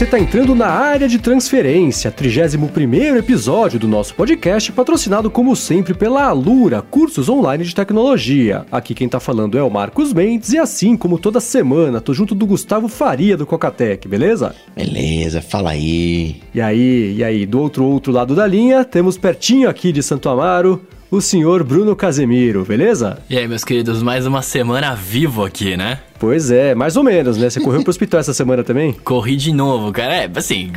você está entrando na área de transferência, 31 episódio do nosso podcast, patrocinado como sempre pela Alura, cursos online de tecnologia. Aqui quem está falando é o Marcos Mendes e assim como toda semana, tô junto do Gustavo Faria do Cocatec, beleza? Beleza, fala aí. E aí, e aí, do outro outro lado da linha, temos pertinho aqui de Santo Amaro, o senhor Bruno Casemiro, beleza? E aí, meus queridos, mais uma semana vivo aqui, né? Pois é, mais ou menos, né? Você correu pro hospital essa semana também? Corri de novo, cara. É, assim.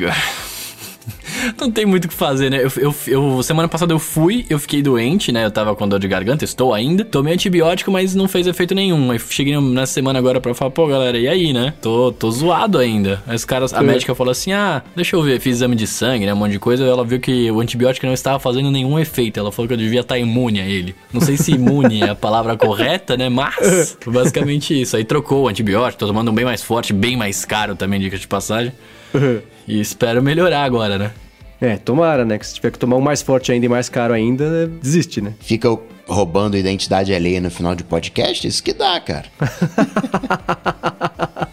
Não tem muito o que fazer, né? Eu, eu, eu, semana passada eu fui, eu fiquei doente, né? Eu tava com dor de garganta, estou ainda. Tomei antibiótico, mas não fez efeito nenhum. Aí cheguei nessa semana agora pra falar, pô, galera, e aí, né? Tô, tô zoado ainda. Aí os caras, a é. médica falou assim: ah, deixa eu ver, fiz exame de sangue, né? Um monte de coisa. Ela viu que o antibiótico não estava fazendo nenhum efeito. Ela falou que eu devia estar imune a ele. Não sei se imune é a palavra correta, né? Mas, basicamente isso. Aí trocou o antibiótico, tô tomando um bem mais forte, bem mais caro também, dica de passagem. E espero melhorar agora, né? É, tomara, né? Que se tiver que tomar um mais forte ainda e mais caro ainda, desiste, né? Fica roubando identidade alheia no final de podcast? Isso que dá, cara.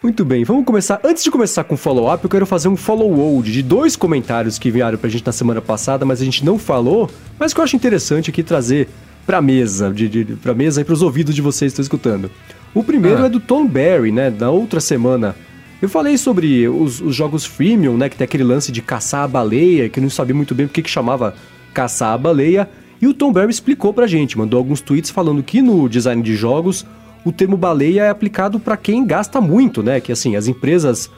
Muito bem, vamos começar. Antes de começar com o follow-up, eu quero fazer um follow-old de dois comentários que enviaram pra gente na semana passada, mas a gente não falou, mas que eu acho interessante aqui trazer pra mesa, de, de, pra mesa e pros ouvidos de vocês que estão escutando. O primeiro ah. é do Tom Barry, né? Na outra semana eu falei sobre os, os, jogos freemium, né? Que tem aquele lance de caçar a baleia, que não sabia muito bem o que, que chamava caçar a baleia. E o Tom Barry explicou pra gente, mandou alguns tweets falando que no design de jogos o termo baleia é aplicado para quem gasta muito, né? Que assim, as empresas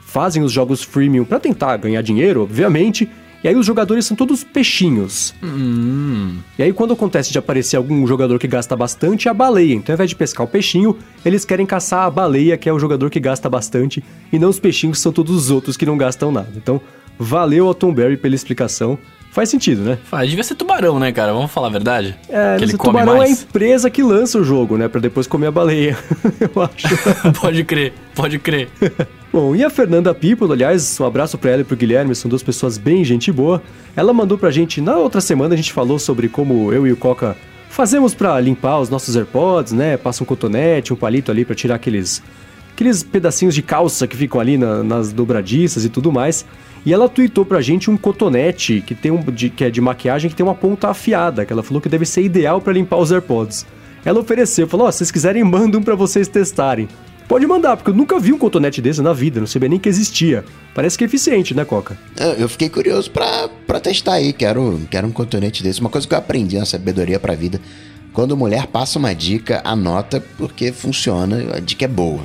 fazem os jogos freemium para tentar ganhar dinheiro, obviamente, e aí os jogadores são todos peixinhos. Hum. E aí quando acontece de aparecer algum jogador que gasta bastante, é a baleia. Então ao invés de pescar o peixinho, eles querem caçar a baleia, que é o jogador que gasta bastante, e não os peixinhos que são todos os outros que não gastam nada. Então, valeu ao Tom Berry pela explicação. Faz sentido, né? Faz. Devia ser tubarão, né, cara? Vamos falar a verdade? É, que ele tubarão mais. é a empresa que lança o jogo, né? Pra depois comer a baleia. Eu acho. pode crer, pode crer. Bom, e a Fernanda People, aliás, um abraço para ela e pro Guilherme, são duas pessoas bem gente boa. Ela mandou pra gente, na outra semana a gente falou sobre como eu e o Coca fazemos para limpar os nossos AirPods, né? Passa um cotonete, um palito ali para tirar aqueles aqueles pedacinhos de calça que ficam ali na, nas dobradiças e tudo mais. E ela tweetou pra gente um cotonete que tem um de, que é de maquiagem que tem uma ponta afiada, que ela falou que deve ser ideal para limpar os AirPods. Ela ofereceu, falou: "Ó, oh, se vocês quiserem, mandam para vocês testarem". Pode mandar, porque eu nunca vi um cotonete desse na vida, não sabia nem que existia. Parece que é eficiente, né, Coca? Eu fiquei curioso pra, pra testar aí, quero, quero um cotonete desse. Uma coisa que eu aprendi na sabedoria pra vida. Quando mulher passa uma dica, anota porque funciona, a dica é boa.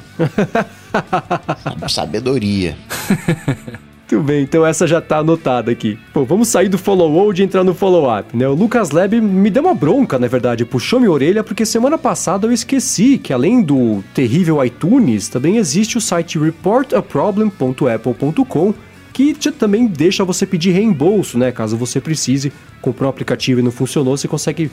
sabedoria. Muito bem, então essa já tá anotada aqui. Bom, vamos sair do follow-old e entrar no follow-up, né? O Lucas Leb me deu uma bronca, na verdade, puxou minha orelha porque semana passada eu esqueci que além do terrível iTunes, também existe o site reportaproblem.apple.com que também deixa você pedir reembolso, né? Caso você precise, comprar um aplicativo e não funcionou, você consegue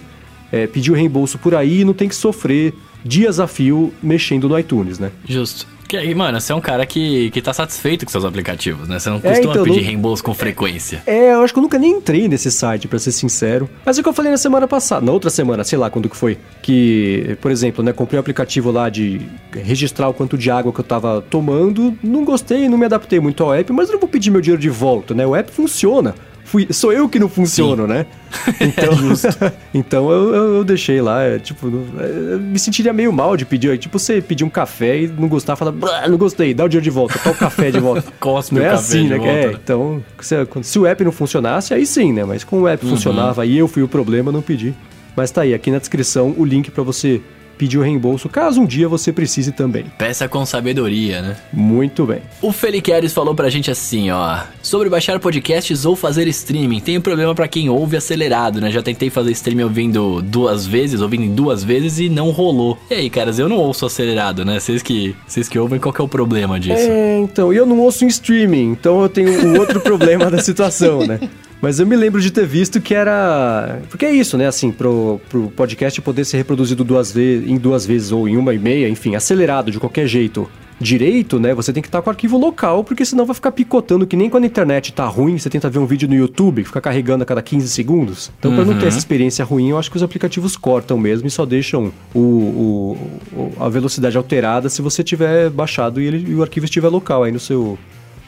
é, pedir o reembolso por aí e não tem que sofrer dias a fio mexendo no iTunes, né? Justo. Que aí, mano, você é um cara que, que tá satisfeito com seus aplicativos, né? Você não é, costuma então, pedir não... reembolso com frequência. É, eu acho que eu nunca nem entrei nesse site, para ser sincero. Mas é o que eu falei na semana passada, na outra semana, sei lá quando que foi. Que, por exemplo, né, comprei um aplicativo lá de registrar o quanto de água que eu tava tomando. Não gostei, não me adaptei muito ao app, mas eu não vou pedir meu dinheiro de volta, né? O app funciona fui, sou eu que não funciono, Sim. né? Então, é então eu, eu, eu, deixei lá, é, tipo, eu me sentiria meio mal de pedir, tipo, você pedir um café e não gostar, fala, não gostei, dá o dinheiro de volta, tá o café de volta. Cospe não é assim, né? Volta, é, né? então, se, se, o app não funcionasse, aí sim, né? Mas como o app uhum. funcionava e eu fui o problema, não pedi. Mas tá aí, aqui na descrição o link para você pedir o reembolso caso um dia você precise também. Peça com sabedoria, né? Muito bem. O Feliqueres falou pra gente assim, ó. Sobre baixar podcasts ou fazer streaming, tem um problema para quem ouve acelerado, né? Já tentei fazer streaming ouvindo duas vezes, ouvindo duas vezes e não rolou. E aí, caras, eu não ouço acelerado, né? Vocês que, vocês que ouvem, qual que é o problema disso? É, então, eu não ouço em streaming, então eu tenho o outro problema da situação, né? Mas eu me lembro de ter visto que era. Porque é isso, né? Assim, pro, pro podcast poder ser reproduzido duas vezes, em duas vezes ou em uma e meia, enfim, acelerado de qualquer jeito direito, né? Você tem que estar com o arquivo local, porque senão vai ficar picotando, que nem quando a internet tá ruim, você tenta ver um vídeo no YouTube, fica carregando a cada 15 segundos. Então, uhum. para não ter uhum. essa experiência ruim, eu acho que os aplicativos cortam mesmo e só deixam o, o a velocidade alterada se você tiver baixado e, ele, e o arquivo estiver local aí no seu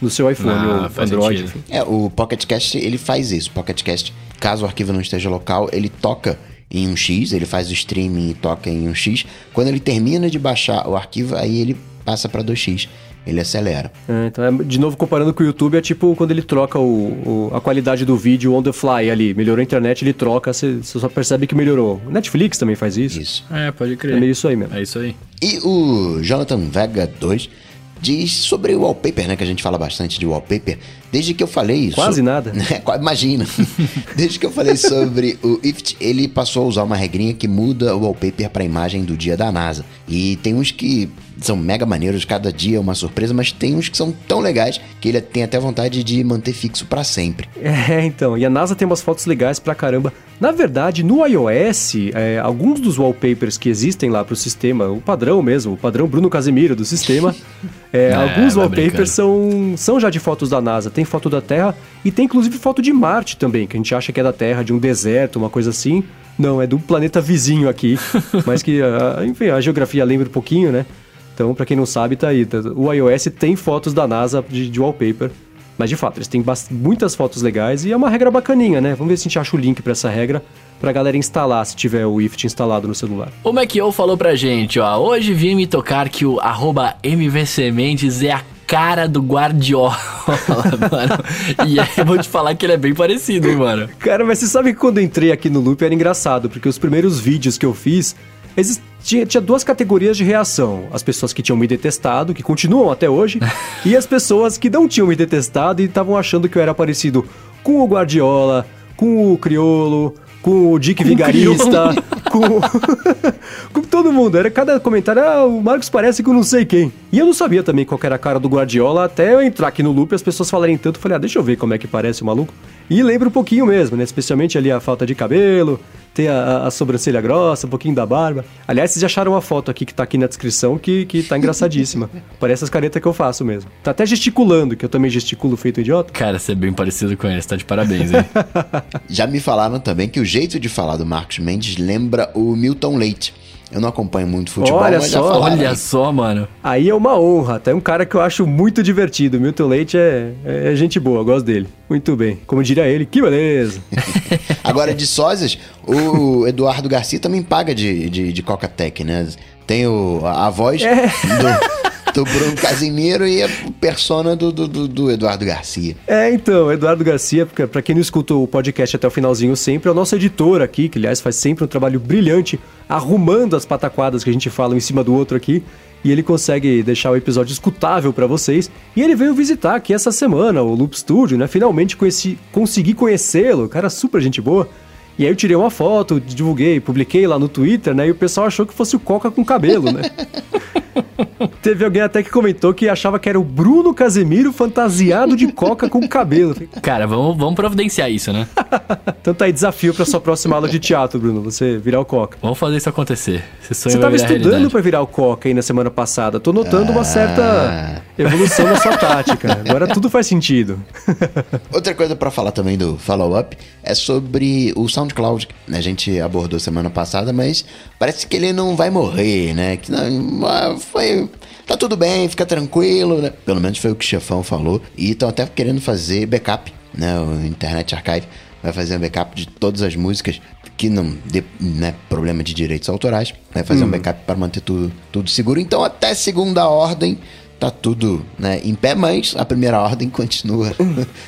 no seu iPhone Ah, ou Android. sentido. É, o Pocket Cast, ele faz isso. O Pocket Cast, caso o arquivo não esteja local, ele toca em um X, ele faz o streaming e toca em um X. Quando ele termina de baixar o arquivo, aí ele passa para 2x. Ele acelera. É, então, é, de novo, comparando com o YouTube, é tipo quando ele troca o, o- a qualidade do vídeo on the fly ali. Melhorou a internet, ele troca, você só percebe que melhorou. Netflix também faz isso. Isso. É, pode É crer. meio isso aí mesmo. É isso aí. E o Jonathan Vega 2 diz sobre o wallpaper, né? Que a gente fala bastante de wallpaper. Desde que eu falei isso. Quase nada. É, qua- Imagina. Desde que eu falei sobre o IFT, ele passou a usar uma regrinha que muda o wallpaper para a imagem do dia da NASA. E tem uns que são mega maneiros, cada dia é uma surpresa, mas tem uns que são tão legais que ele tem até vontade de manter fixo para sempre. É, então. E a NASA tem umas fotos legais pra caramba. Na verdade, no iOS, é, alguns dos wallpapers que existem lá pro sistema, o padrão mesmo, o padrão Bruno Casemiro do sistema, é, É, alguns vai wallpapers são, são já de fotos da NASA. Tem foto da Terra e tem inclusive foto de Marte também, que a gente acha que é da Terra, de um deserto, uma coisa assim. Não, é do planeta vizinho aqui, mas que, ah, enfim, a geografia lembra um pouquinho, né? Então, pra quem não sabe, tá aí. tá- O iOS tem fotos da NASA de, de wallpaper. Mas de fato, eles têm muitas fotos legais e é uma regra bacaninha, né? Vamos ver se a gente acha o link pra essa regra pra galera instalar, se tiver o IFT instalado no celular. O Macio falou pra gente, ó. Hoje vim me tocar que o arroba MVCementes é a cara do Guardiola, mano. E aí eu vou te falar que ele é bem parecido, hein, mano. Cara, mas você sabe que quando eu entrei aqui no Loop era engraçado, porque os primeiros vídeos que eu fiz, tinha, tinha duas categorias de reação. As pessoas que tinham me detestado, que continuam até hoje, e as pessoas que não tinham me detestado e estavam achando que eu era parecido com o Guardiola, com o Criolo, com o Dick Vigarista, com, com todo mundo. Era cada comentário, ah, o Marcos parece com não sei quem. E eu não sabia também qual era a cara do Guardiola, até eu entrar aqui no loop e as pessoas falarem tanto, eu falei, ah, deixa eu ver como é que parece o maluco. E lembra um pouquinho mesmo, né? Especialmente ali a falta de cabelo, ter a, a- sobrancelha grossa, um pouquinho da barba. Aliás, vocês já acharam uma foto aqui que tá aqui na descrição que, que tá engraçadíssima. Parece as caretas que eu faço mesmo. Tá até gesticulando, que eu também gesticulo feito idiota. Cara, você é bem parecido com ele, você tá de parabéns, hein? Já me falaram também que o jeito de falar do Marcos Mendes lembra o Milton Leite. Eu não acompanho muito futebol, Olha mas já só, falaram. Olha só, mano. Aí é uma honra, até um cara que eu acho muito divertido. Milton Leite é, é gente boa, eu gosto dele. Muito bem. Como diria ele, que beleza. Agora, de sósias, o Eduardo Garcia também paga de, de, de Coca-Tech, né? Tem o, a, a voz É. do, do Bruno Casimiro e a persona do, do, do- do Eduardo Garcia. É, então, Eduardo Garcia, pra quem não escuta o podcast até o finalzinho sempre, é o nosso editor aqui, que aliás faz sempre um trabalho brilhante, arrumando as pataquadas que a gente fala um em cima do outro aqui. E ele consegue deixar o episódio escutável pra vocês. E ele veio visitar aqui essa semana o Loop Studio, né? Finalmente conheci, consegui conhecê-lo, cara super gente boa. E aí eu tirei uma foto, divulguei, publiquei lá no Twitter, né? E o pessoal achou que fosse o Coca com cabelo, né? Teve alguém até que comentou que achava que era o Bruno Casemiro fantasiado de Coca com cabelo. Cara, vamos, vamos providenciar isso, né? Então tá aí desafio pra sua próxima aula de teatro, Bruno, você virar o Coca. Vamos fazer isso acontecer. Você vai tava virar estudando realidade. pra virar o Coca aí na semana passada. Tô notando uma certa evolução na sua tática. Agora tudo faz sentido. Outra coisa pra falar também do follow-up é sobre o SoundCloud. A gente abordou semana passada, mas parece que ele não vai morrer, né? Que não, ah, foi. Tá tudo bem, fica tranquilo, né? Pelo menos foi o que o chefão falou. E estão até querendo fazer backup, né? O Internet Archive vai fazer um backup de todas as músicas que não dê né, problema de direitos autorais. Vai fazer um backup para manter tudo, tudo seguro. Então, até segunda ordem, tá tudo né, em pé, mas a primeira ordem continua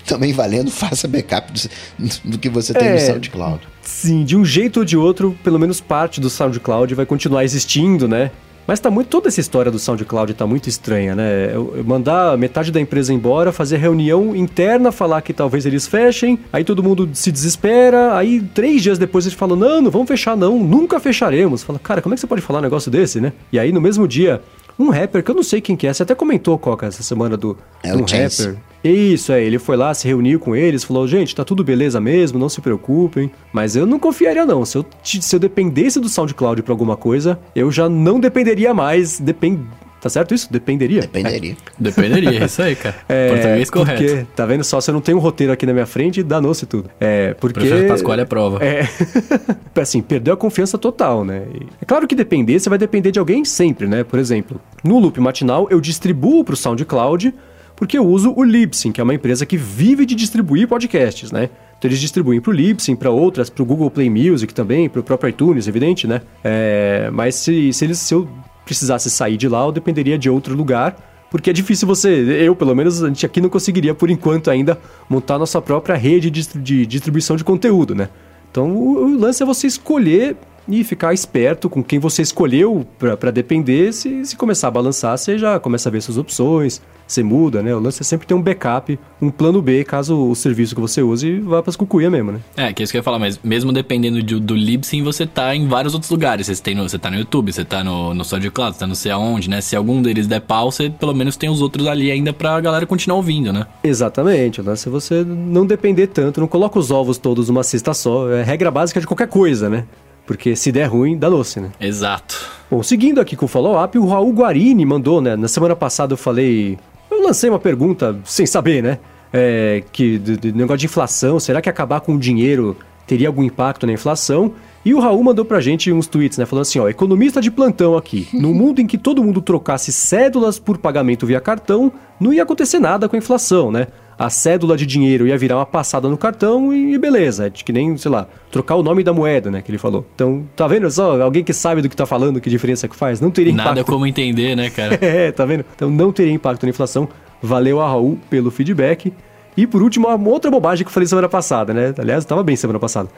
também valendo. Faça backup do, do que você tem no É. SoundCloud. Sim, de um jeito ou de outro, pelo menos parte do SoundCloud vai continuar existindo, né? Mas tá muito. Toda essa história do SoundCloud tá muito estranha, né? Mandar metade da empresa embora, fazer reunião interna, falar que talvez eles fechem, aí todo mundo se desespera, aí três dias depois eles falam: não, não vamos fechar, não, nunca fecharemos. Fala, cara, como é que você pode falar um negócio desse, né? E aí no mesmo dia, um rapper, que eu não sei quem que é, você até comentou, Coca, essa semana do, É um rapper. Isso, é, ele foi lá, se reuniu com eles, falou, gente, tá tudo beleza mesmo, não se preocupem. Mas eu não confiaria não, se eu, se eu dependesse do SoundCloud pra alguma coisa, eu já não dependeria mais, depend... Tá certo isso? Dependeria? Dependeria. Dependeria, é isso aí, cara. É, Português correto. Porque, tá vendo só, se eu não tenho um roteiro aqui na minha frente, danou-se tudo. É, porque... Professor Pascoal é prova. É, assim, perdeu a confiança total, né? E é claro que depender, você vai depender de alguém sempre, né? Por exemplo, no loop matinal eu distribuo pro SoundCloud porque eu uso o Libsyn, que é uma empresa que vive de distribuir podcasts, né? Então eles distribuem para o Libsyn, para outras, para o Google Play Music também, para o próprio iTunes, evidente, né? É, mas se, se, eles, se eu precisasse sair de lá, eu dependeria de outro lugar, porque é difícil você, eu pelo menos, a gente aqui não conseguiria por enquanto ainda montar nossa própria rede de, distribuição de conteúdo, né? Então o lance é você escolher e ficar esperto com quem você escolheu para depender. Se, se começar a balançar, você já começa a ver suas opções, você muda, né? O lance é sempre ter um backup, um plano B, caso o serviço que você use vá para as cucuia mesmo, né? É, que é isso que eu ia falar, mas mesmo dependendo do, do Libsyn, você tá em vários outros lugares. Você, tem no, você tá no YouTube, você tá no, no SoundCloud, você tá não sei aonde, né? Se algum deles der pau, você pelo menos tem os outros ali ainda pra galera continuar ouvindo, né? Exatamente, o lance é você não depender tanto, não coloca os ovos todos numa cesta só. É regra básica de qualquer coisa, né? Porque se der ruim, dá doce, né? Exato. Bom, seguindo aqui com o follow-up, o Raul Guarini mandou, né? Na semana passada eu falei. Eu lancei uma pergunta sem saber, né? É, que do, do negócio de inflação, será que acabar com o dinheiro teria algum impacto na inflação? E o Raul mandou pra gente uns tweets, né? Falando assim, ó, economista de plantão aqui. No mundo em que todo mundo trocasse cédulas por pagamento via cartão, não ia acontecer nada com a inflação, né? A cédula de dinheiro ia virar uma passada no cartão e beleza. É que nem, sei lá, trocar o nome da moeda, né? Que ele falou. Então, tá vendo só? Alguém que sabe do que tá falando, que diferença que faz? Não teria impacto. Nada como entender, né, cara? é, tá vendo? Então não teria impacto na inflação. Valeu a Raul pelo feedback. E por último, uma outra bobagem que eu falei semana passada, né? Aliás, tava bem semana passada.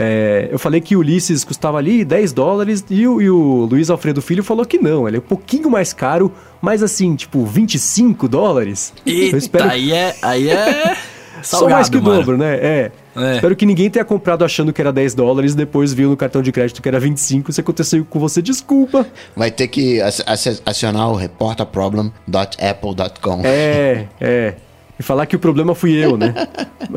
É, eu falei que o Ulisses custava ali 10 dólares e o, e o Luiz Alfredo Filho falou que não, ele é um pouquinho mais caro, mas assim, tipo, 25 dólares. Eita, eu espero... aí é. Aí é... Salgado, Só mais que o dobro, né? É. é. Espero que ninguém tenha comprado achando que era 10 dólares, depois viu no cartão de crédito que era 25. Se aconteceu com você, desculpa. Vai ter que acionar o reportaproblem.apple.com. É, é. E falar que o problema fui eu, né?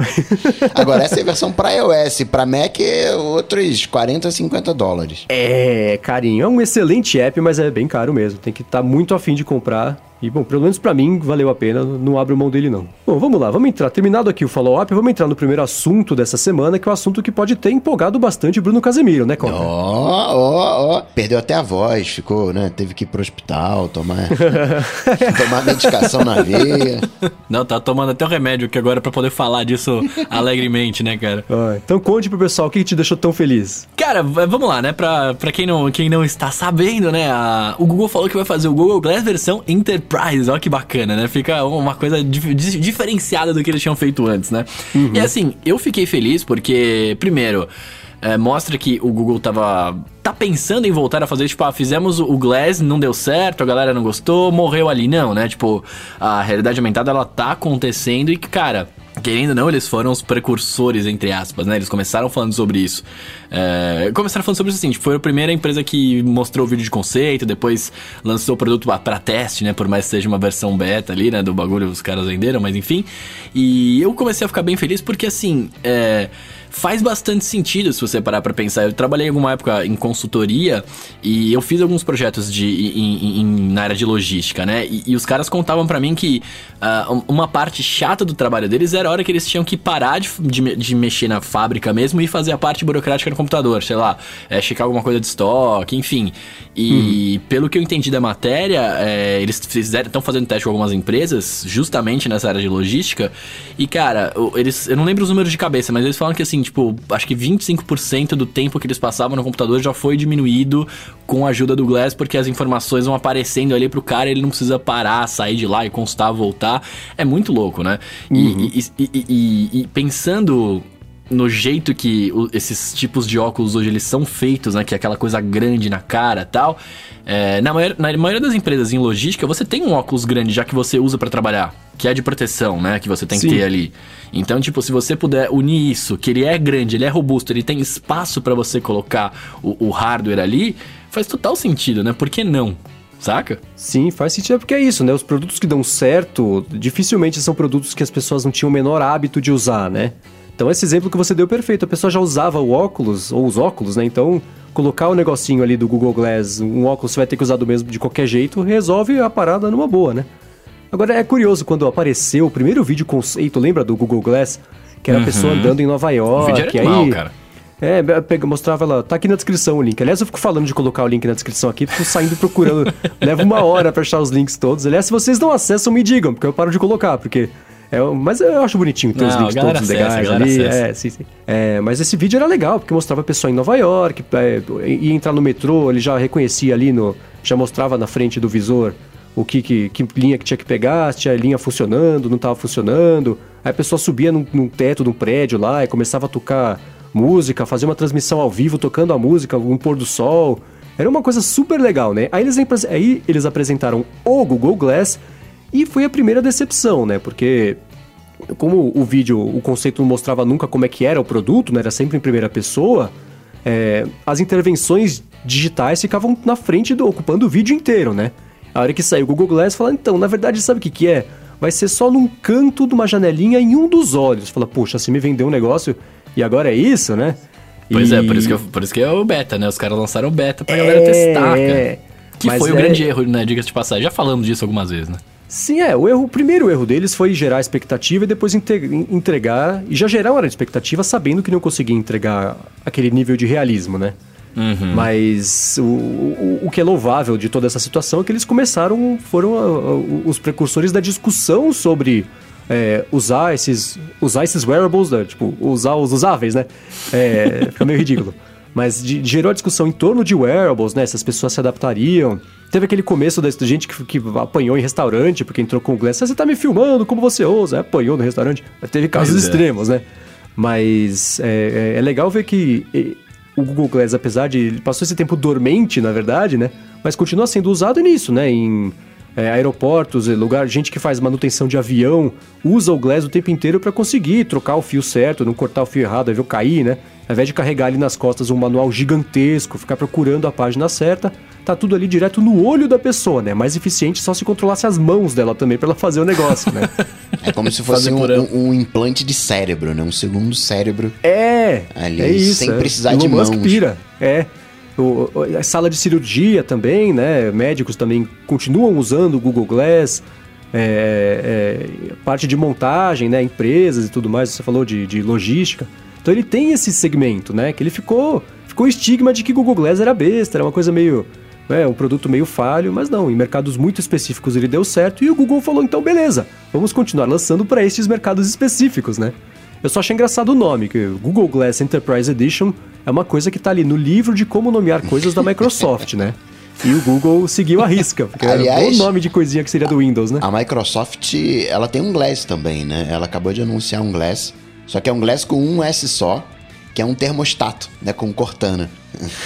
Agora, essa é a versão para iOS. Para Mac é outros 40, 50 dólares. É, carinho. É um excelente app, mas é bem caro mesmo. Tem que estar tá muito afim de comprar e, bom, pelo menos para mim, valeu a pena, não abro mão dele não. Bom, vamos lá, vamos entrar. Terminado aqui o follow-up, vamos entrar no primeiro assunto dessa semana, que é o um assunto que pode ter empolgado bastante Bruno Casemiro, né, Coca? Ó, ó, ó. Perdeu até a voz, ficou, né? Teve que ir pro hospital, tomar, tomar medicação na veia. Não, tá tomando até o remédio aqui agora para poder falar disso alegremente, né, cara? Ah, então conte pro pessoal o que te deixou tão feliz. Cara, vamos lá, né? Pra, pra quem, não, quem não está sabendo, né? A, o Google falou que vai fazer o Google Glass versão Enterprise Enterprise, olha que bacana, né? Fica uma coisa dif diferenciada do que eles tinham feito antes, né? Uhum. E assim, eu fiquei feliz porque, primeiro, é, mostra que o Google tava tá pensando em voltar a fazer, tipo, ah, fizemos o Glass, não deu certo, a galera não gostou, morreu ali. Não, né? Tipo, a realidade aumentada, ela tá acontecendo e, cara, Querendo ou não, eles foram os precursores, entre aspas, né? Eles começaram falando sobre isso. É, começaram falando sobre isso assim, tipo, foi a primeira empresa que mostrou o vídeo de conceito, depois lançou o produto para teste, né? Por mais que seja uma versão beta ali, né? Do bagulho os caras venderam, mas enfim. E eu comecei a ficar bem feliz porque, assim, é faz bastante sentido se você parar para pensar. Eu trabalhei alguma época em consultoria e eu fiz alguns projetos de, em, em, na área de logística, né? E, e os caras contavam para mim que uh, uma parte chata do trabalho deles era a hora que eles tinham que parar de, de, de, mexer na fábrica mesmo e fazer a parte burocrática no computador, sei lá, é, checar alguma coisa de estoque, enfim. E uhum. pelo que eu entendi da matéria, é, eles estão fazendo teste com algumas empresas, justamente nessa área de logística. E, cara, eles. Eu não lembro os números de cabeça, mas eles falam que assim, tipo, acho que 25% do tempo que eles passavam no computador já foi diminuído com a ajuda do Glass, porque as informações vão aparecendo ali pro cara, ele não precisa parar, sair de lá e constar, voltar. É muito louco, né? Uhum. E, e, e, e, pensando no jeito que esses tipos de óculos hoje eles são feitos, né? Que é aquela coisa grande na cara tal. É, na, maior, na maioria das empresas em logística, você tem um óculos grande já que você usa para trabalhar, que é de proteção, né? Que você tem Sim. que ter ali. Então, tipo, se você puder unir isso, que ele é grande, ele é robusto, ele tem espaço para você colocar o, o hardware ali, faz total sentido, né? Por que não? Saca? Sim, faz sentido, porque é isso, né? Os produtos que dão certo, dificilmente são produtos que as pessoas não tinham o menor hábito de usar, né? Então esse exemplo que você deu é perfeito. A pessoa já usava o óculos, ou os óculos, né? Então, colocar o negocinho ali do Google Glass, um óculos você vai ter que usar do mesmo de qualquer jeito, resolve a parada numa boa, né? Agora é curioso, quando apareceu o primeiro vídeo conceito, lembra do Google Glass? Que era a pessoa uhum. andando em Nova York. O vídeo era animal, aí... cara. É, pega, mostrava ela, tá aqui na descrição o link. Aliás, eu fico falando de colocar o link na descrição aqui, fico saindo procurando. leva uma hora pra achar os links todos. Aliás, se vocês não acessam, me digam, porque eu paro de colocar, porque. É, mas eu acho bonitinho ter os links todos legais ali. É, sim, sim. É, mas esse vídeo era legal, porque mostrava a pessoa em Nova York, é, ia entrar no metrô, ele já reconhecia ali no. Já mostrava na frente do visor o que, que, que linha que tinha que pegar, se tinha linha funcionando, não estava funcionando. Aí a pessoa subia num, num teto de um prédio lá e começava a tocar música, fazer uma transmissão ao vivo tocando a música, um pôr do sol. Era uma coisa super legal, né? Aí eles, aí eles apresentaram o Google Glass e foi a primeira decepção, né? Porque como o vídeo, o conceito não mostrava nunca como é que era o produto, né? Era sempre em primeira pessoa. É, as intervenções digitais ficavam na frente do ocupando o vídeo inteiro, né? A hora que saiu o Google Glass, fala, então, na verdade, sabe o que, que é? Vai ser só num canto de uma janelinha em um dos olhos. Fala, poxa, você me vendeu um negócio e agora é isso, né? Pois e... é, por isso, que eu, por isso que é o beta, né? Os caras lançaram o beta pra é... galera testar, cara. Que Mas foi o é... grande erro, né? Diga-se de passagem. Já falamos disso algumas vezes, né? Sim, é. O, erro, o primeiro erro deles foi gerar expectativa e depois entregar. E já geraram a expectativa sabendo que não conseguia entregar aquele nível de realismo, né? Uhum. Mas o, o, o, que é louvável de toda essa situação é que eles começaram, foram a, a, os precursores da discussão sobre é, usar esses usar esses wearables, né? tipo, usar os usáveis, né? É, fica meio ridículo. Mas de, gerou a discussão em torno de wearables, né? Se as pessoas se adaptariam. Teve aquele começo da gente que, que apanhou em restaurante porque entrou com o Glass. Ah, você tá me filmando, como você ousa? Apanhou no restaurante. Teve casos é. extremos, né? Mas é, é, é legal ver que o Google Glass, apesar de. Ele passou esse tempo dormente, na verdade, né? Mas continua sendo usado nisso, né? Em é, aeroportos, lugar, gente que faz manutenção de avião, usa o Glass o tempo inteiro para conseguir trocar o fio certo, não cortar o fio errado, aí viu cair, né? Ao invés de carregar ali nas costas um manual gigantesco, ficar procurando a página certa, tá tudo ali direto no olho da pessoa, né? Mais eficiente só se controlasse as mãos dela também para ela fazer o negócio, né? é como se fosse um, um, um, implante de cérebro, né? Um segundo cérebro. É! Ali, é isso. Sem é. precisar de mãos. pira, é. O, a sala de cirurgia também, né? Médicos também continuam usando o Google Glass. É, é, parte de montagem, né? Empresas e tudo mais, você falou de, de logística. Então ele tem esse segmento, né? Que ele ficou ficou o estigma de que Google Glass era besta, era uma coisa meio é um produto meio falho, mas não, em mercados muito específicos ele deu certo e o Google falou então beleza, vamos continuar lançando para estes mercados específicos, né? Eu só achei engraçado o nome, que Google Glass Enterprise Edition é uma coisa que tá ali no livro de como nomear coisas da Microsoft, né? E o Google seguiu a risca, porque Aliás, era o nome de coisinha que seria do Windows, né? A Microsoft, ela tem um Glass também, né? Ela acabou de anunciar um Glass, só que é um Glass com um S só, que é um termostato, né? Com Cortana.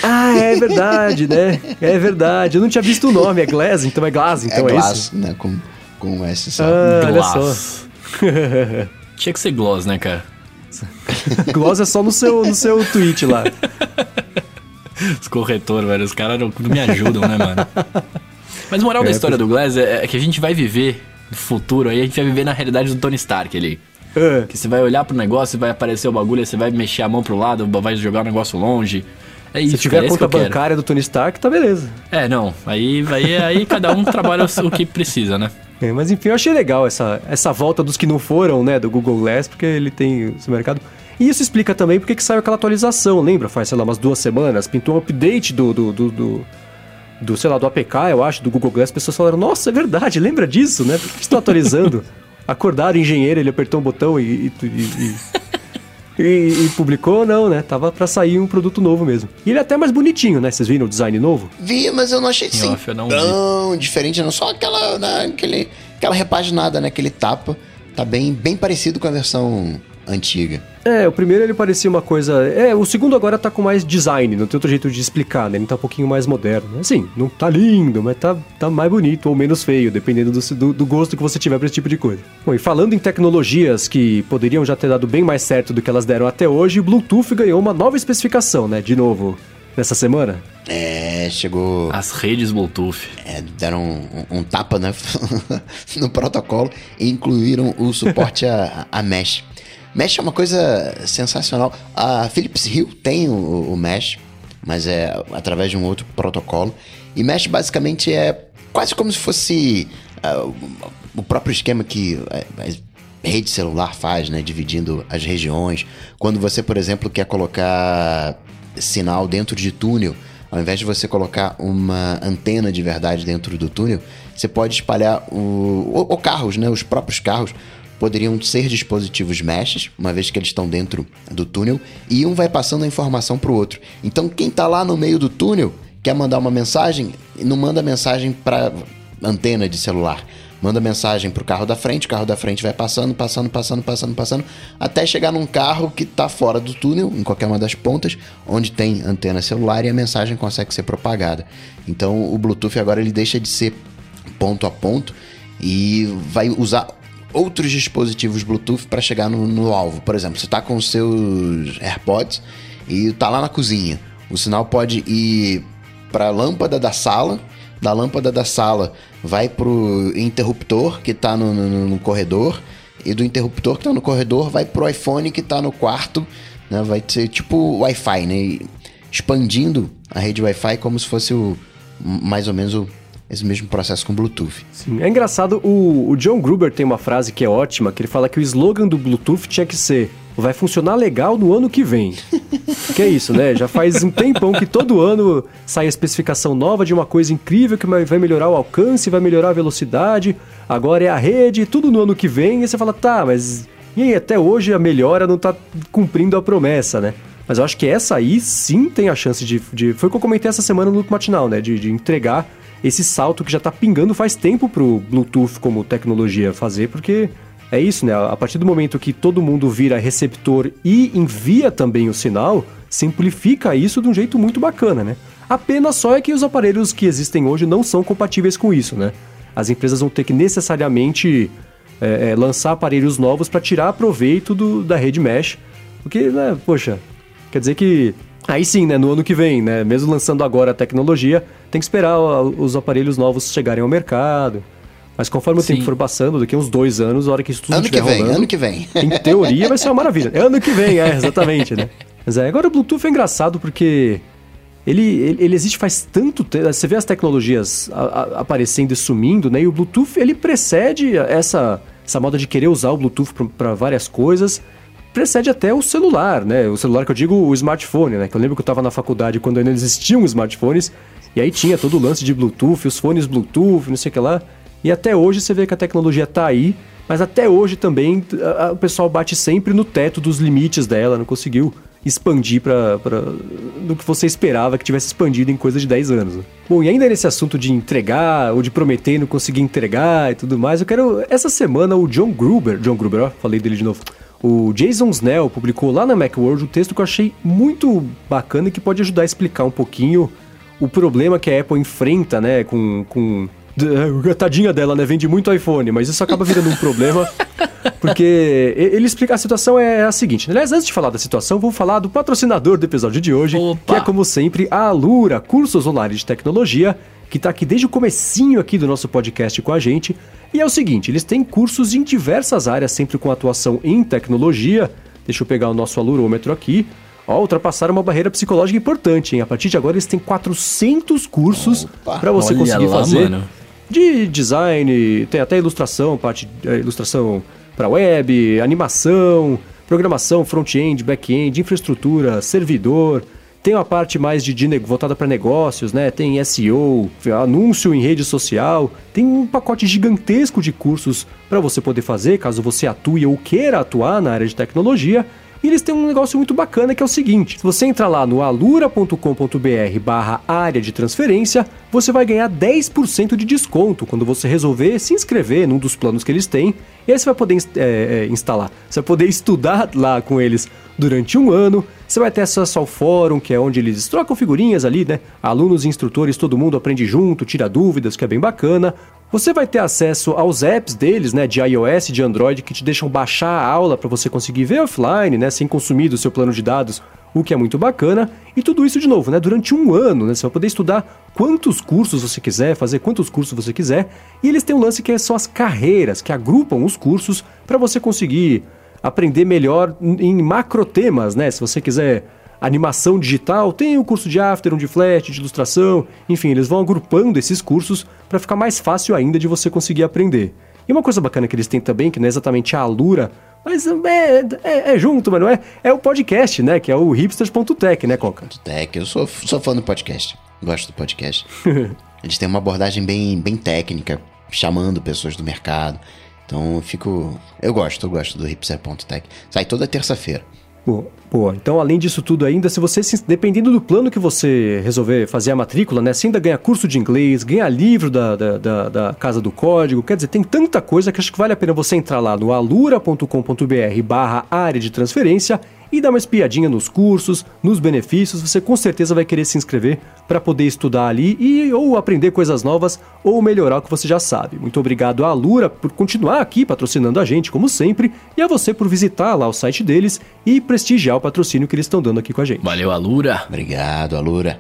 Ah, é verdade, né? É verdade. Eu não tinha visto o nome, é Glass, então é Glass, então é, é glass, isso? né? Com, com um S só. Ah, olha só. Tinha que ser Gloss, né, cara? Gloss é só no seu, no seu tweet lá. Os corretores, velho, os caras não, não, me ajudam, né, mano? Mas moral é, da história do Glass é, é, que a gente vai viver no futuro aí, a gente vai viver na realidade do Tony Stark ali. É. Que você vai olhar pro negócio, vai aparecer o bagulho, você vai mexer a mão pro lado, vai jogar o negócio longe. É isso, Se tiver cara, a conta bancária do Tony Stark, tá beleza. É, não. Aí, aí, aí cada um trabalha o que precisa, né? É, mas enfim, eu achei legal essa, essa volta dos que não foram, né, do Google Glass, porque ele tem esse mercado. E isso explica também porque que saiu aquela atualização, lembra? Faz, sei lá, umas duas semanas, pintou um update do, do, do, do, do sei lá, do APK, eu acho, do Google Glass. As pessoas falaram, nossa, é verdade, lembra disso, né? Por que estão atualizando? Acordaram, engenheiro, ele apertou um botão e, e, e e, e, publicou, não, né? Tava pra sair um produto novo mesmo. E ele é até mais bonitinho, né? Vocês viram o design novo? Vi, mas eu não achei assim off, não tão vi. diferente, não. Só aquela, né, aquele, aquela repaginada, né? Aquele tapa. Tá bem, bem parecido com a versão antiga. É, o primeiro ele parecia uma coisa. É, o segundo agora tá com mais design, não tem outro jeito de explicar, né? Ele tá um pouquinho mais moderno. Assim, não tá lindo, mas tá, tá mais bonito ou menos feio, dependendo do, do, do gosto que você tiver pra esse tipo de coisa. Bom, e falando em tecnologias que poderiam já ter dado bem mais certo do que elas deram até hoje, o Bluetooth ganhou uma nova especificação, né? De novo, nessa semana. É, chegou. As redes Bluetooth. É, deram um, um, tapa né, no protocolo e incluíram o suporte a, a mesh. Mesh é uma coisa sensacional. A Philips Hue tem o, o Mesh, mas é através de um outro protocolo. E Mesh basicamente é quase como se fosse uh, o próprio esquema que rede celular faz, né? Dividindo as regiões. Quando você, por exemplo, quer colocar sinal dentro de túnel, ao invés de você colocar uma antena de verdade dentro do túnel, você pode espalhar o carros, né? Os próprios carros poderiam ser dispositivos meshes, uma vez que eles estão dentro do túnel, e um vai passando a informação para o outro. Então, quem está lá no meio do túnel quer mandar uma mensagem, não manda mensagem para antena de celular. Manda mensagem pro carro da frente, o carro da frente vai passando, passando, passando, passando, passando, até chegar num carro que está fora do túnel, em qualquer uma das pontas, onde tem antena celular e a mensagem consegue ser propagada. Então o Bluetooth agora ele deixa de ser ponto a ponto e vai usar outros dispositivos Bluetooth para chegar no, no, alvo. Por exemplo, você está com os seus AirPods e está lá na cozinha. O sinal pode ir para a lâmpada da sala, da lâmpada da sala vai pro interruptor que está no, no, no, corredor e do interruptor que está no corredor vai pro iPhone que está no quarto, né? Vai ser tipo Wi-Fi, né? expandindo a rede Wi-Fi como se fosse o mais ou menos o esse mesmo processo com Bluetooth. Sim, é engraçado, o, o John Gruber tem uma frase que é ótima, que ele fala que o slogan do Bluetooth tinha que ser vai funcionar legal no ano que vem. que é isso, né? Já faz um tempão que todo ano sai a especificação nova de uma coisa incrível que vai melhorar o alcance, vai melhorar a velocidade, agora é a rede, tudo no ano que vem, e você fala, tá, mas e aí, até hoje a melhora não tá cumprindo a promessa, né? Mas eu acho que essa aí sim tem a chance de. de foi o que eu comentei essa semana no matinal, né? De, de entregar esse salto que já está pingando faz tempo para o Bluetooth como tecnologia fazer, porque é isso, né? A partir do momento que todo mundo vira receptor e envia também o sinal, simplifica isso de um jeito muito bacana, né? A pena só é que os aparelhos que existem hoje não são compatíveis com isso, né? As empresas vão ter que necessariamente é, é, lançar aparelhos novos para tirar proveito do, da rede mesh, porque, né, poxa, quer dizer que Aí sim, né, no ano que vem, né, mesmo lançando agora a tecnologia, tem que esperar os aparelhos novos chegarem ao mercado. Mas conforme o sim. tempo for passando, daqui a uns dois anos, a hora que isso tudo ano estiver que vem, rolando... Ano que vem, Em teoria vai ser uma maravilha. Ano que vem, é, exatamente, né? Mas é, agora o Bluetooth é engraçado porque ele, ele, ele, existe faz tanto tempo. Você vê as tecnologias a, a, aparecendo e sumindo, né? E o Bluetooth ele precede essa, essa moda de querer usar o Bluetooth para várias coisas precede até o celular, né? O celular que eu digo o smartphone, né? Que eu lembro que eu estava na faculdade quando ainda existiam smartphones, e aí tinha todo o lance de Bluetooth, os fones Bluetooth, não sei o que lá. E até hoje você vê que a tecnologia está aí, mas até hoje também a, a, o pessoal bate sempre no teto dos limites dela, não conseguiu expandir para do que você esperava que tivesse expandido em coisa de 10 anos. Né? Bom, e ainda nesse assunto de entregar ou de prometer e não conseguir entregar e tudo mais, eu quero essa semana o John Gruber, John Gruber, ó, falei dele de novo. O Jason Snell publicou lá na Macworld um texto que eu achei muito bacana e que pode ajudar a explicar um pouquinho o problema que a Apple enfrenta, né, com, com a tadinha dela, né? Vende muito iPhone, mas isso acaba virando um problema. Porque ele explica a situação é a seguinte. Aliás, antes de falar da situação, vou falar do patrocinador do episódio de hoje, Opa. que é como sempre a Alura, cursos online de tecnologia, que está aqui desde o comecinho aqui do nosso podcast com a gente. E é o seguinte, eles têm cursos em diversas áreas, sempre com atuação em tecnologia. Deixa eu pegar o nosso alurômetro aqui. Ó, ultrapassaram uma barreira psicológica importante, hein? A partir de agora eles têm 400 cursos para você conseguir lá, fazer mano. de design, tem até ilustração, parte é, ilustração para web, animação, programação, front-end, back-end, infraestrutura, servidor, tem uma parte mais de, de voltada para negócios, né? Tem SEO, anúncio em rede social. Tem um pacote gigantesco de cursos para você poder fazer, caso você atue ou queira atuar na área de tecnologia. E eles têm um negócio muito bacana que é o seguinte: se você entrar lá no alura.com.br barra área de transferência, você vai ganhar 10% de desconto quando você resolver se inscrever num dos planos que eles têm. E aí você vai poder é, é, instalar, você vai poder estudar lá com eles durante um ano. Você vai ter acesso ao fórum, que é onde eles trocam figurinhas ali, né? Alunos e instrutores, todo mundo aprende junto, tira dúvidas, que é bem bacana. Você vai ter acesso aos apps deles, né, de iOS de Android, que te deixam baixar a aula para você conseguir ver offline, né, sem consumir do seu plano de dados, o que é muito bacana. E tudo isso de novo, né, durante um ano, né, você vai poder estudar quantos cursos você quiser, fazer quantos cursos você quiser. E eles têm um lance que são as carreiras, que agrupam os cursos para você conseguir aprender melhor em macro temas, né? Se você quiser animação digital, tem o curso de After, um de Flash, de ilustração, enfim, eles vão agrupando esses cursos para ficar mais fácil ainda de você conseguir aprender. E uma coisa bacana que eles têm também, que não é exatamente a Alura, mas é, é, é junto, mas não é? É o podcast, né? Que é o hipsters.tech, né, Coca? Tech, eu sou, sou fã do podcast. Gosto do podcast. Eles têm uma abordagem bem, bem técnica, chamando pessoas do mercado. Então eu fico. Eu gosto, eu gosto do hipster.tech. Sai toda terça-feira. Boa, boa. Então, além disso tudo ainda, se você, dependendo do plano que você resolver fazer a matrícula, né? Você ainda ganha curso de inglês, ganha livro da, da, da, da Casa do Código, quer dizer, tem tanta coisa que acho que vale a pena você entrar lá no alura.com.br barra área de transferência e dar uma espiadinha nos cursos, nos benefícios, você com certeza vai querer se inscrever para poder estudar ali e ou aprender coisas novas ou melhorar o que você já sabe. Muito obrigado à Alura por continuar aqui patrocinando a gente, como sempre, e a você por visitar lá o site deles e prestigiar o patrocínio que eles estão dando aqui com a gente. Valeu, Alura. Obrigado, Alura.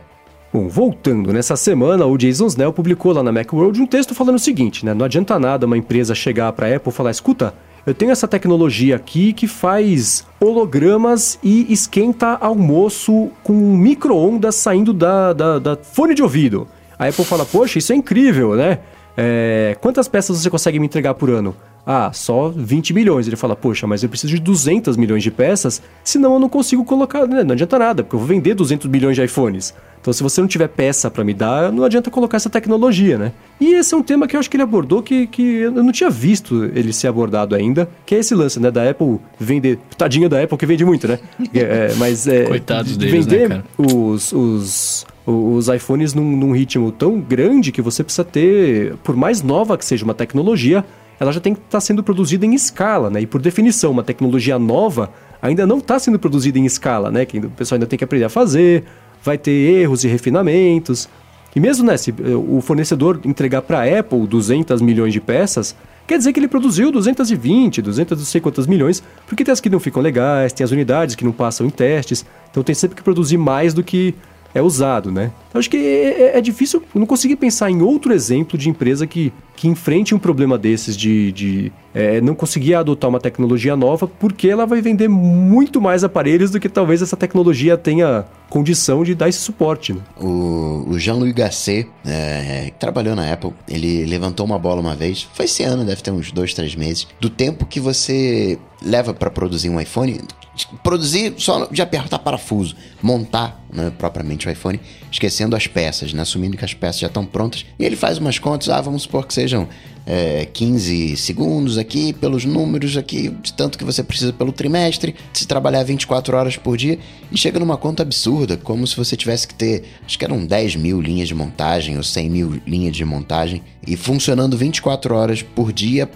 Bom, voltando, nessa semana o Jason Snell publicou lá na Macworld um texto falando o seguinte, né? Não adianta nada uma empresa chegar para a Apple e falar, escuta, eu tenho essa tecnologia aqui que faz hologramas e esquenta almoço com micro-ondas saindo da, da, da, fone de ouvido. A Apple fala, poxa, isso é incrível, né? É, quantas peças você consegue me entregar por ano? Ah, só 20 milhões. Ele fala, poxa, mas eu preciso de 200 milhões de peças, senão eu não consigo colocar, né? não adianta nada, porque eu vou vender 200 milhões de iPhones. Então, se você não tiver peça para me dar, não adianta colocar essa tecnologia, né? E esse é um tema que eu acho que ele abordou que, que eu não tinha visto ele ser abordado ainda, que é esse lance, né? Da Apple vender. Tadinha da Apple que vende muito, né? É, é mas é. Coitados deles, vender né, os, os os iPhones num, num, ritmo tão grande que você precisa ter, por mais nova que seja uma tecnologia, ela já tem que estar tá sendo produzida em escala, né? E por definição, uma tecnologia nova ainda não está sendo produzida em escala, né? Que o pessoal ainda tem que aprender a fazer, vai ter erros e refinamentos. E mesmo né, se eh, o fornecedor entregar para a Apple 200 milhões de peças, quer dizer que ele produziu 220, 200 não sei quantas milhões, porque tem as que não ficam legais, tem as unidades que não passam em testes, então tem sempre que produzir mais do que é usado, né? Eu acho que é, é, é difícil, eu não consegui pensar em outro exemplo de empresa que, que enfrente um problema desses de, de é, não conseguir adotar uma tecnologia nova porque ela vai vender muito mais aparelhos do que talvez essa tecnologia tenha condição de dar esse suporte. Né? O, o Jean-Louis Gasset, é, que trabalhou na Apple, ele levantou uma bola uma vez, foi esse ano, deve ter uns dois, três meses, do tempo que você leva para produzir um iPhone, produzir só de apertar parafuso, montar né, propriamente o iPhone, esquecendo as peças, né, assumindo que as peças já estão prontas. E ele faz umas contas, ah, vamos supor que sejam é, 15 segundos aqui, pelos números aqui, de tanto que você precisa pelo trimestre, se trabalhar 24 horas por dia, e chega numa conta absurda, como se você tivesse que ter, acho que eram 10 mil linhas de montagem ou 100 mil linhas de montagem, e funcionando 24 horas por dia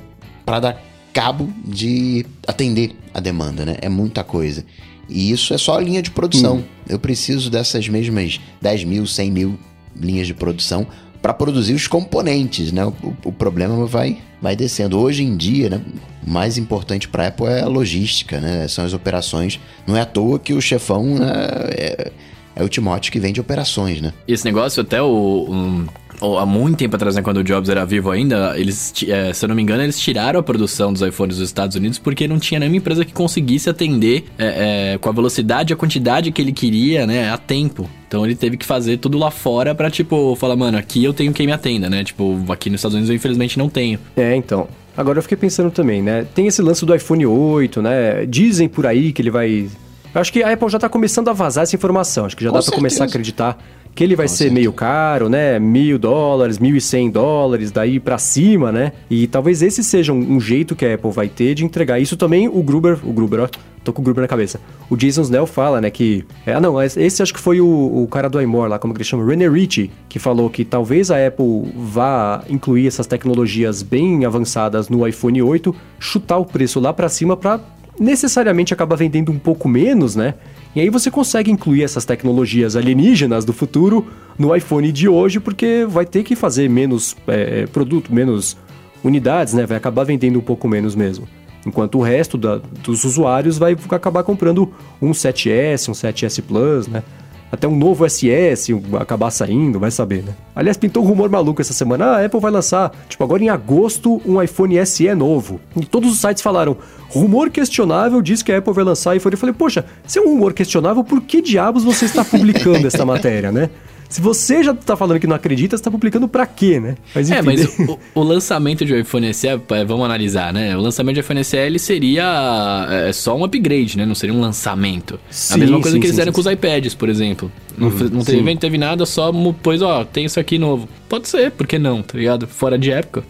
para dar cabo de atender a demanda, né? É muita coisa. E isso é só a linha de produção. Hum. Eu preciso dessas mesmas 10 mil, 100 mil linhas de produção para produzir os componentes, né? O, o, problema vai, vai descendo. Hoje em dia, né? O mais importante para a Apple é a logística, né? São as operações. Não é à toa que o chefão né? é, é o Timóteo que vende operações, né? Esse negócio até o... Um há muito tempo atrás, né, quando o Jobs era vivo ainda, eles, é, se eu não me engano, eles tiraram a produção dos iPhones dos Estados Unidos porque não tinha nenhuma empresa que conseguisse atender é, é, com a velocidade e a quantidade que ele queria, né, a tempo. Então ele teve que fazer tudo lá fora pra, tipo, falar, mano, aqui eu tenho quem me atenda, né? Tipo, aqui nos Estados Unidos eu infelizmente não tenho. É, então. Agora eu fiquei pensando também, né? Tem esse lance do iPhone 8, né? Dizem por aí que ele vai. Eu acho que a Apple já tá começando a vazar essa informação. Acho que já Com dá certeza. pra começar a acreditar que ele vai Com ser certeza. meio caro, né? Mil dólares, mil e cem dólares, daí para cima, né? E talvez esse seja um, um, jeito que a Apple vai ter de entregar. Isso também o Gruber, o Gruber, ó, tô com o Gruber na cabeça. O Jason Snell fala, né, que... É, ah, não, esse acho que foi o, o cara do iMore lá, como que ele chama? René Ritchie, que falou que talvez a Apple vá incluir essas tecnologias bem avançadas no iPhone 8, chutar o preço lá para cima para necessariamente acabar vendendo um pouco menos, né? E aí você consegue incluir essas tecnologias alienígenas do futuro no iPhone de hoje, porque vai ter que fazer menos é, produto, menos unidades, né? Vai acabar vendendo um pouco menos mesmo. Enquanto o resto da, dos usuários vai acabar comprando um 7S, um 7S Plus, né? Até um novo SS acabar saindo, vai saber, né? Aliás, pintou um rumor maluco essa semana. Ah, a Apple vai lançar, tipo, agora em agosto, um iPhone SE novo. E todos os sites falaram, rumor questionável diz que a Apple vai lançar iPhone. Eu falei, poxa, se é um rumor questionável, por que diabos você está publicando essa matéria, né? Se você já tá falando que não acredita, você tá publicando pra quê, né? Mas, é, mas o, o, lançamento de iPhone SE, vamos analisar, né? O lançamento de iPhone SE ele seria é, só um upgrade, né? Não seria um lançamento. Sim, a mesma coisa sim, que eles fizeram com os iPads, por exemplo. Não, uhum, não teve evento, teve nada, só pois, ó, tem isso aqui novo. Pode ser, por que não, tá ligado? Fora de época.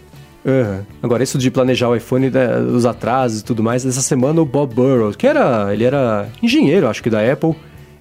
Uhum. Agora, isso de planejar o iPhone, né, os atrasos e tudo mais, essa semana o Bob Burrows, que era, ele era engenheiro, acho que da Apple,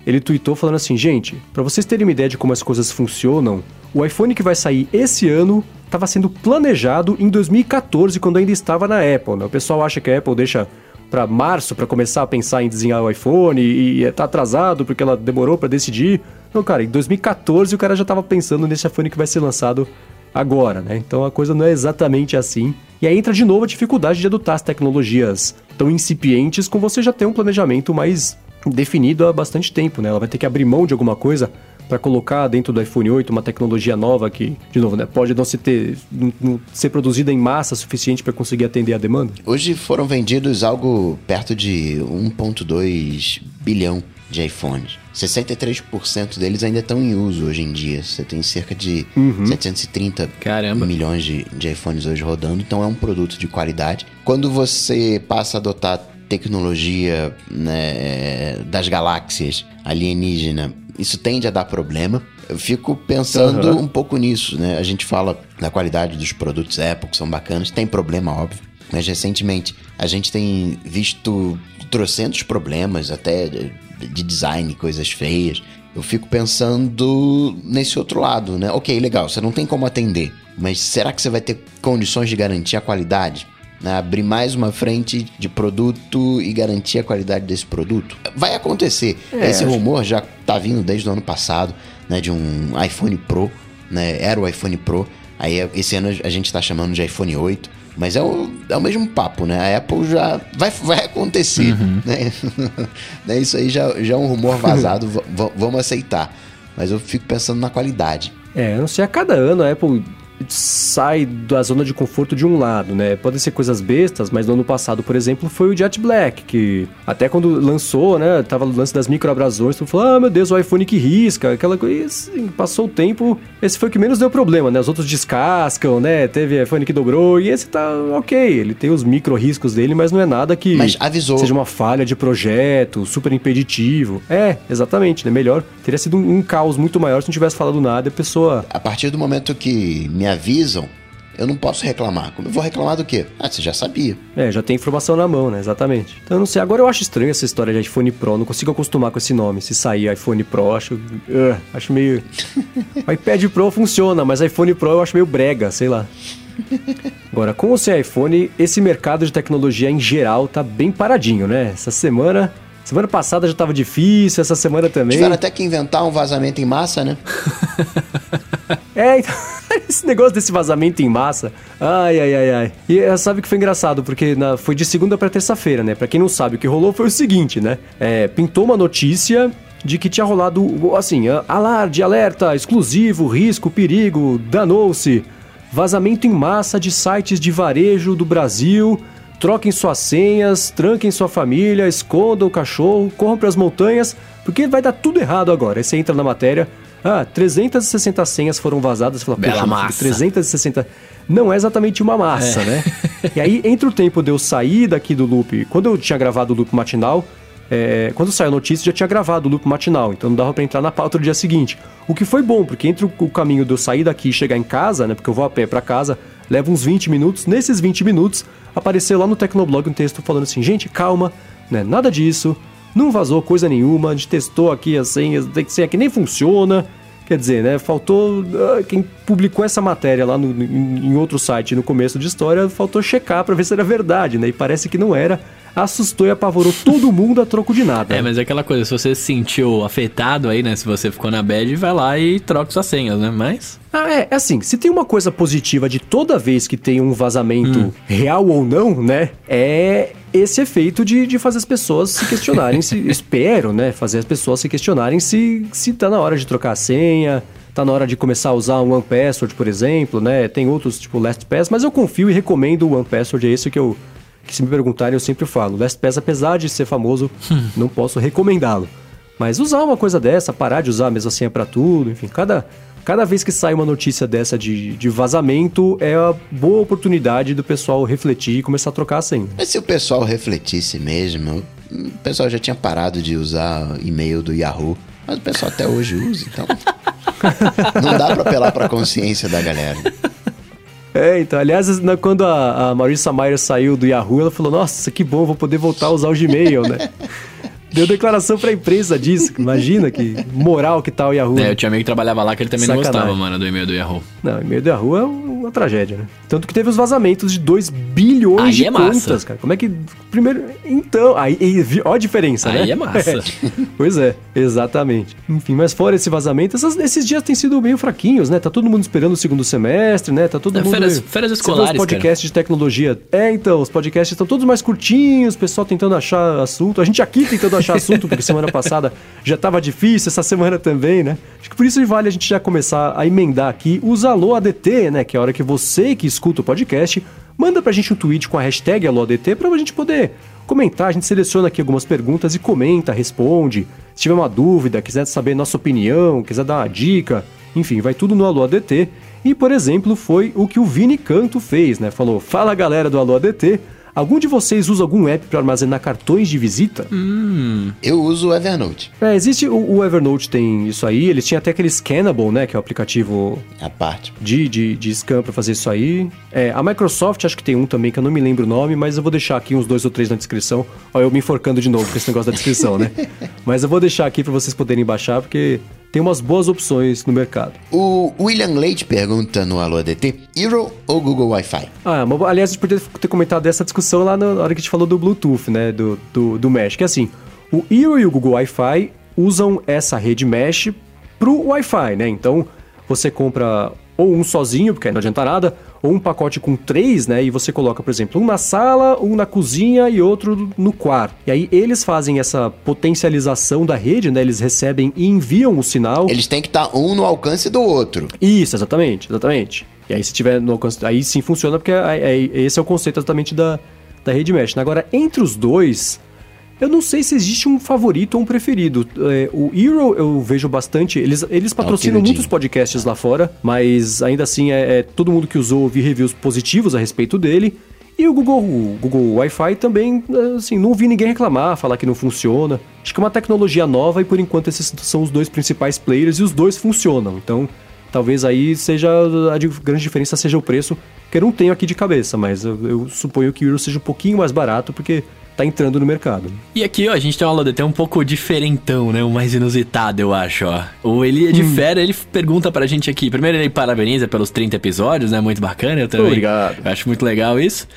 ele tweetou falando assim, gente, para vocês terem uma ideia de como as coisas funcionam, o iPhone que vai sair esse ano estava sendo planejado em 2014, quando ainda estava na Apple, né? O pessoal acha que a Apple deixa para março para começar a pensar em desenhar o iPhone e, e tá atrasado porque ela demorou para decidir. Não, cara, em 2014 o cara já estava pensando nesse iPhone que vai ser lançado agora, né? Então a coisa não é exatamente assim. E aí entra de novo a dificuldade de adotar as tecnologias tão incipientes com você já ter um planejamento mais definido há bastante tempo, né? Ela vai ter que abrir mão de alguma coisa para colocar dentro do iPhone 8 uma tecnologia nova que, de novo, né, pode não, se ter, não, não ser produzida em massa suficiente para conseguir atender a demanda? Hoje foram vendidos algo perto de 1,2 bilhão de iPhones. 63% deles ainda estão em uso hoje em dia. Você tem cerca de uhum. 730 Caramba. milhões de, de iPhones hoje rodando, então é um produto de qualidade. Quando você passa a adotar tecnologia né, das galáxias alienígena, isso tende a dar problema. Eu fico pensando uhum. um pouco nisso, né? A gente fala da qualidade dos produtos Apple, que são bacanas, tem problema, óbvio. Mas recentemente a gente tem visto trocentos problemas, até de design, coisas feias. Eu fico pensando nesse outro lado, né? Ok, legal, você não tem como atender, mas será que você vai ter condições de garantir a qualidade? Né? Abrir mais uma frente de produto e garantir a qualidade desse produto? Vai acontecer. É, Esse rumor já tá vindo desde o ano passado, né? De um iPhone Pro, né? Era o iPhone Pro. Aí esse ano a gente tá chamando de iPhone 8. Mas é o, é o mesmo papo, né? A Apple já vai, vai acontecer, uhum. né? né? Isso aí já, já é um rumor vazado, vamos aceitar. Mas eu fico pensando na qualidade. É, eu não sei, a cada ano a Apple sai da zona de conforto de um lado, né? Podem ser coisas bestas, mas no ano passado, por exemplo, foi o Jet Black, que até quando lançou, né, tava o lance das microabrasões, tu falou, ah, meu Deus, o iPhone que risca, aquela coisa, assim, passou o tempo, esse foi o que menos deu problema, né? Os outros descascam, né? Teve iPhone que dobrou, e esse tá ok, ele tem os micro riscos dele, mas não é nada que seja uma falha de projeto, super impeditivo. É, exatamente, né? Melhor, teria sido um, um caos muito maior se não tivesse falado nada e a pessoa... A partir do momento que me avisam, eu não posso reclamar. Como eu vou reclamar do quê? Ah, você já sabia. É, já tem informação na mão, né? Exatamente. Então eu não sei. Agora eu acho estranho essa história de iPhone Pro. Não consigo acostumar com esse nome. Se sair iPhone Pro, acho. Uh, acho meio. o iPad Pro funciona, mas iPhone Pro eu acho meio brega, sei lá. Agora, com o seu iPhone, esse mercado de tecnologia em geral tá bem paradinho, né? Essa semana. Semana passada já tava difícil, essa semana também. Tiveram até que inventar um vazamento em massa, né? é, então. Esse negócio desse vazamento em massa. Ai, ai, ai, ai. E eh, sabe que foi engraçado, porque na, foi de segunda para terça-feira, né? Pra quem não sabe, o que rolou foi o seguinte, né? É, pintou uma notícia de que tinha rolado, assim, alarde, alerta, exclusivo, risco, perigo, danou-se. Vazamento em massa de sites de varejo do Brasil. Troquem suas senhas, tranquem sua família, escondam o cachorro, corram para as montanhas, porque vai dar tudo errado agora. Aí você entra na matéria, ah, 360 senhas foram vazadas. Você fala, Bela massa. 360. Não é exatamente uma massa, é. né? e aí, entre o tempo de eu sair daqui do loop, quando eu tinha gravado o loop matinal, é, quando saiu a notícia, já tinha gravado o loop matinal, então não dava para entrar na pauta do dia seguinte. O que foi bom, porque entre o, caminho de eu sair daqui e chegar em casa, né? Porque eu vou a pé para casa, leva uns 20 minutos. Nesses 20 minutos, apareceu lá no Tecnoblog um texto falando assim: gente, calma, né? Nada disso. Não vazou coisa nenhuma, a gente testou aqui as senhas, tem que ser aqui, nem funciona. Quer dizer, né? Faltou. Uh, quem publicou essa matéria lá no, em, outro site no começo de história, faltou checar para ver se era verdade, né? E parece que não era. Assustou e apavorou todo mundo a troco de nada. É, mas é aquela coisa, se você se sentiu afetado aí, né? Se você ficou na bad, vai lá e troca suas senhas, né? Mas. Ah, é, é assim, se tem uma coisa positiva de toda vez que tem um vazamento hum. real ou não, né? É esse efeito de, de fazer as pessoas se questionarem se. espero, né? Fazer as pessoas se questionarem se, se tá na hora de trocar a senha, tá na hora de começar a usar um One Password, por exemplo, né? Tem outros, tipo LastPass, mas eu confio e recomendo o One Password, é esse que eu. Que se me perguntarem, eu sempre falo. LastPass, apesar de ser famoso, não posso recomendá-lo. Mas usar uma coisa dessa, parar de usar a mesma senha para tudo, enfim, cada, cada vez que sai uma notícia dessa de, de vazamento, é a boa oportunidade do pessoal refletir e começar a trocar a senha. Mas se o pessoal refletisse mesmo, o pessoal já tinha parado de usar e-mail do Yahoo. Mas o pessoal até hoje usa, então. Não dá pra apelar pra consciência da galera. É, então, aliás, quando a, a Marissa Mayer saiu do Yahoo, ela falou, nossa, que bom, vou poder voltar a usar o Gmail, né? Deu declaração pra imprensa disso, imagina que moral que tá o Yahoo. É, eu tinha amigo que trabalhava lá que ele também não Sacanagem. gostava, mano, do e-mail do Yahoo. Não, e-mail do Yahoo é uma tragédia, né? Tanto que teve os vazamentos de 2 bilhões Aí de é massa. contas, cara. Como é que... Primeiro, então, aí, aí ó a diferença, né? Aí é massa. pois é, exatamente. Enfim, mas fora esse vazamento, essas- esses dias têm sido meio fraquinhos, né? Tá todo mundo esperando o segundo semestre, né? Tá todo É, mundo... férias- meio- férias escolares, Os podcasts de tecnologia. É, então, os podcasts estão todos mais curtinhos, o pessoal tentando achar assunto. A gente aqui tentando achar assunto, porque semana passada já tava difícil, essa semana também, né? Acho que por isso vale a gente já começar a emendar aqui os Alô ADT, né? Que é a hora que você que escuta o podcast manda pra gente um tweet com a hashtag AlôADT pra gente poder comentar. A gente seleciona aqui algumas perguntas e comenta, responde. Se tiver uma dúvida, quiser saber nossa opinião, quiser dar uma dica, enfim, vai tudo no Alô ADT. E, por exemplo, foi o que o Vini Canto fez, né? Falou: Fala galera do Alô ADT, algum de vocês usa algum app para armazenar cartões de visita? Eu uso o Evernote, É, existe o, o Evernote, tem isso aí. Eles tinham até aquele Scannable, né? Que é o aplicativo a parte. de, de, de scan para fazer isso aí. É, a Microsoft acho que tem um também, que eu não me lembro o nome, mas eu vou deixar aqui uns dois ou três na descrição. Ó, eu me enforcando de novo com esse negócio da descrição, né? mas eu vou deixar aqui para vocês poderem baixar, porque tem umas boas opções no mercado. O William Leite pergunta no Alô ADT, Hero ou Google Wi-Fi? Ah, mas, aliás, a gente poderia ter comentado essa discussão lá na hora que a gente falou do Bluetooth, né? Do, do, do Mesh. Que é assim, o Eero e o Google Wi-Fi usam essa rede Mesh pro Wi-Fi, né? Então, você compra ou um sozinho, porque aí não adianta nada, ou um pacote com três, né? E você coloca, por exemplo, um na sala, um na cozinha e outro no quarto. E aí eles fazem essa potencialização da rede, né? Eles recebem e enviam o sinal. Eles têm que estar um no alcance do outro. Isso, exatamente, exatamente. E aí se tiver no alcance, aí sim funciona, porque aí- aí- esse é o conceito exatamente da, da rede mesh. Agora, entre os dois, eu não sei se existe um favorito ou um preferido. É, o Hero eu vejo bastante, eles, eles patrocinam queridinho. muitos podcasts lá fora, mas ainda assim é, é todo mundo que usou ouvi reviews positivos a respeito dele. E o Google, o Google Wi-Fi também, assim, não ouvi ninguém reclamar, falar que não funciona. Acho que é uma tecnologia nova e por enquanto esses são os dois principais players e os dois funcionam. Então, talvez aí seja a grande diferença seja o preço, que eu não tenho aqui de cabeça, mas eu, eu suponho que o Euro seja um pouquinho mais barato porque tá entrando no mercado. E aqui, ó, a gente tem um AlôDT um pouco diferentão, né? O mais inusitado, eu acho, ó. O Elia de Fera, ele pergunta pra gente aqui. Primeiro, ele parabeniza pelos 30 episódios, né? Muito bacana, eu também. Obrigado. Eu acho muito legal isso.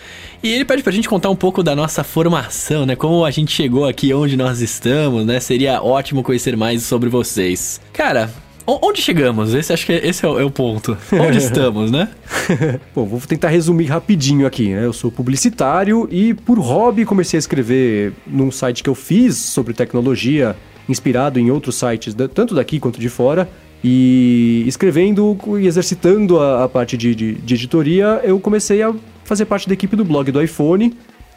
E ele pede pra gente contar um pouco da nossa formação, né? Como a gente chegou aqui, onde nós estamos, né? Seria ótimo conhecer mais sobre vocês. Cara, onde chegamos? Esse acho que é- esse é o, é o ponto. Onde estamos, né? Bom, vou tentar resumir rapidinho aqui, né? Eu sou publicitário e por hobby comecei a escrever num site que eu fiz sobre tecnologia, inspirado em outros sites, tanto daqui quanto de fora. E escrevendo e exercitando a, a parte de, de- de editoria, eu comecei a fazer parte da equipe do blog do iPhone.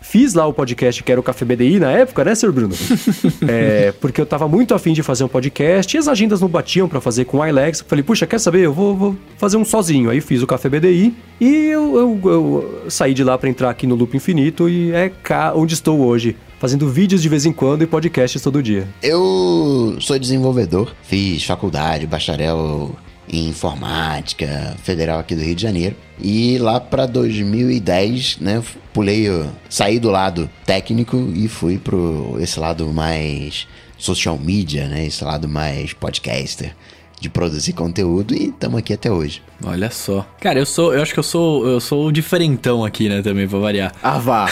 Fiz lá o podcast que era o Café BDI na época, né, Sr. Bruno? é, porque eu tava muito afim de fazer um podcast e as agendas não batiam pra fazer com o iLex. Falei, puxa, quer saber? Eu vou, vou fazer um sozinho. Aí fiz o Café BDI e eu, eu- eu saí de lá pra entrar aqui no Loop Infinito e é cá onde estou hoje, fazendo vídeos de vez em quando e podcasts todo dia. Eu sou desenvolvedor, fiz faculdade, bacharel em informática, federal aqui do Rio de Janeiro. E lá pra 2010, né, pulei, saí do lado técnico e fui pro esse lado mais social media, né, esse lado mais podcaster, de produzir conteúdo e estamos aqui até hoje. Olha só. Cara, eu sou. Eu acho que eu sou. Eu sou o diferentão aqui, né, também, pra variar. Ah, vá!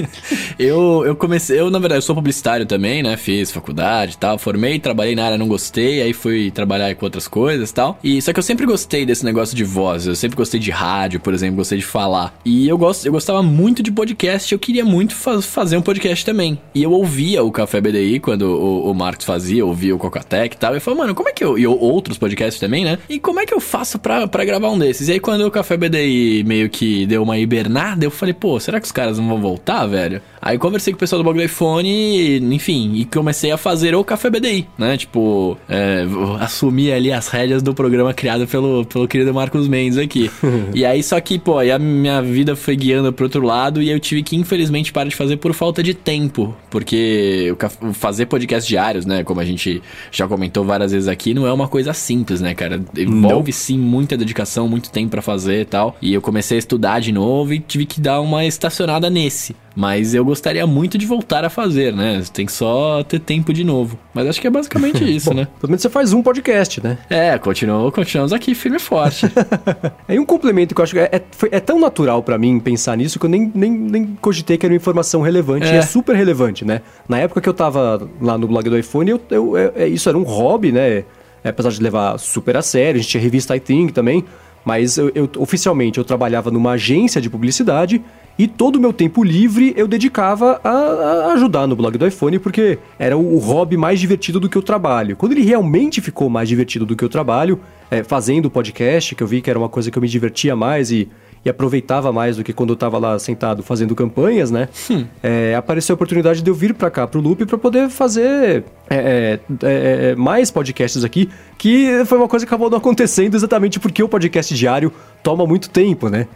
eu, eu comecei, eu na verdade eu sou publicitário também, né? Fiz faculdade e tal, formei, trabalhei na área, não gostei, aí fui trabalhar com outras coisas e tal. E só que eu sempre gostei desse negócio de voz, eu sempre gostei de rádio, por exemplo, gostei de falar. E eu gosto, eu gostava muito de podcast, eu queria muito fa- fazer um podcast também. E eu ouvia o Café BDI quando o, o Marcos fazia, ouvia o Cocatec e tal. E eu falei, mano, como é que eu. E outros podcasts também, né? E como é que eu faço pra, pra gravar um desses? E aí quando o Café BDI meio que deu uma hibernada, eu falei, pô, será que os caras não vão voltar, velho? Aí conversei com o pessoal do blog do iPhone, enfim, e comecei a fazer o Café BDI, né? Tipo, é, assumir ali as rédeas do programa criado pelo, pelo querido Marcos Mendes aqui. e aí, só que, pô, aí a minha vida foi guiando pro outro lado e eu tive que, infelizmente, parar de fazer por falta de tempo. Porque fazer podcast diários, né? Como a gente já comentou várias vezes aqui, não é uma coisa simples, né, cara? Envolve não. sim muita dedicação, muito tempo para fazer e tal. E eu comecei a estudar de novo e tive que dar uma estacionada nesse. Mas eu gostaria muito de voltar a fazer, né? Tem que só ter tempo de novo. Mas acho que é basicamente isso, Bom, né? Pelo menos você faz um podcast, né? É, continuou, continuamos aqui firme e forte. é um complemento que eu acho que é, é, é tão natural para mim pensar nisso que eu nem, nem, nem cogitei que era uma informação relevante. É. E é super relevante, né? Na época que eu tava lá no blog do iPhone, eu, eu, eu é, isso era um hobby, né? apesar de levar super a sério, a gente tinha revista iThing também. Mas eu, eu, oficialmente eu trabalhava numa agência de publicidade e todo o meu tempo livre eu dedicava a, a ajudar no blog do iPhone, porque era o, hobby mais divertido do que o trabalho. Quando ele realmente ficou mais divertido do que o trabalho, é, fazendo o podcast, que eu vi que era uma coisa que eu me divertia mais e e aproveitava mais do que quando eu estava lá sentado fazendo campanhas, né? Hum. É, apareceu a oportunidade de eu vir para cá, pro Loop, para poder fazer é, é, é, mais podcasts aqui, que foi uma coisa que acabou não acontecendo exatamente porque o podcast diário toma muito tempo, né?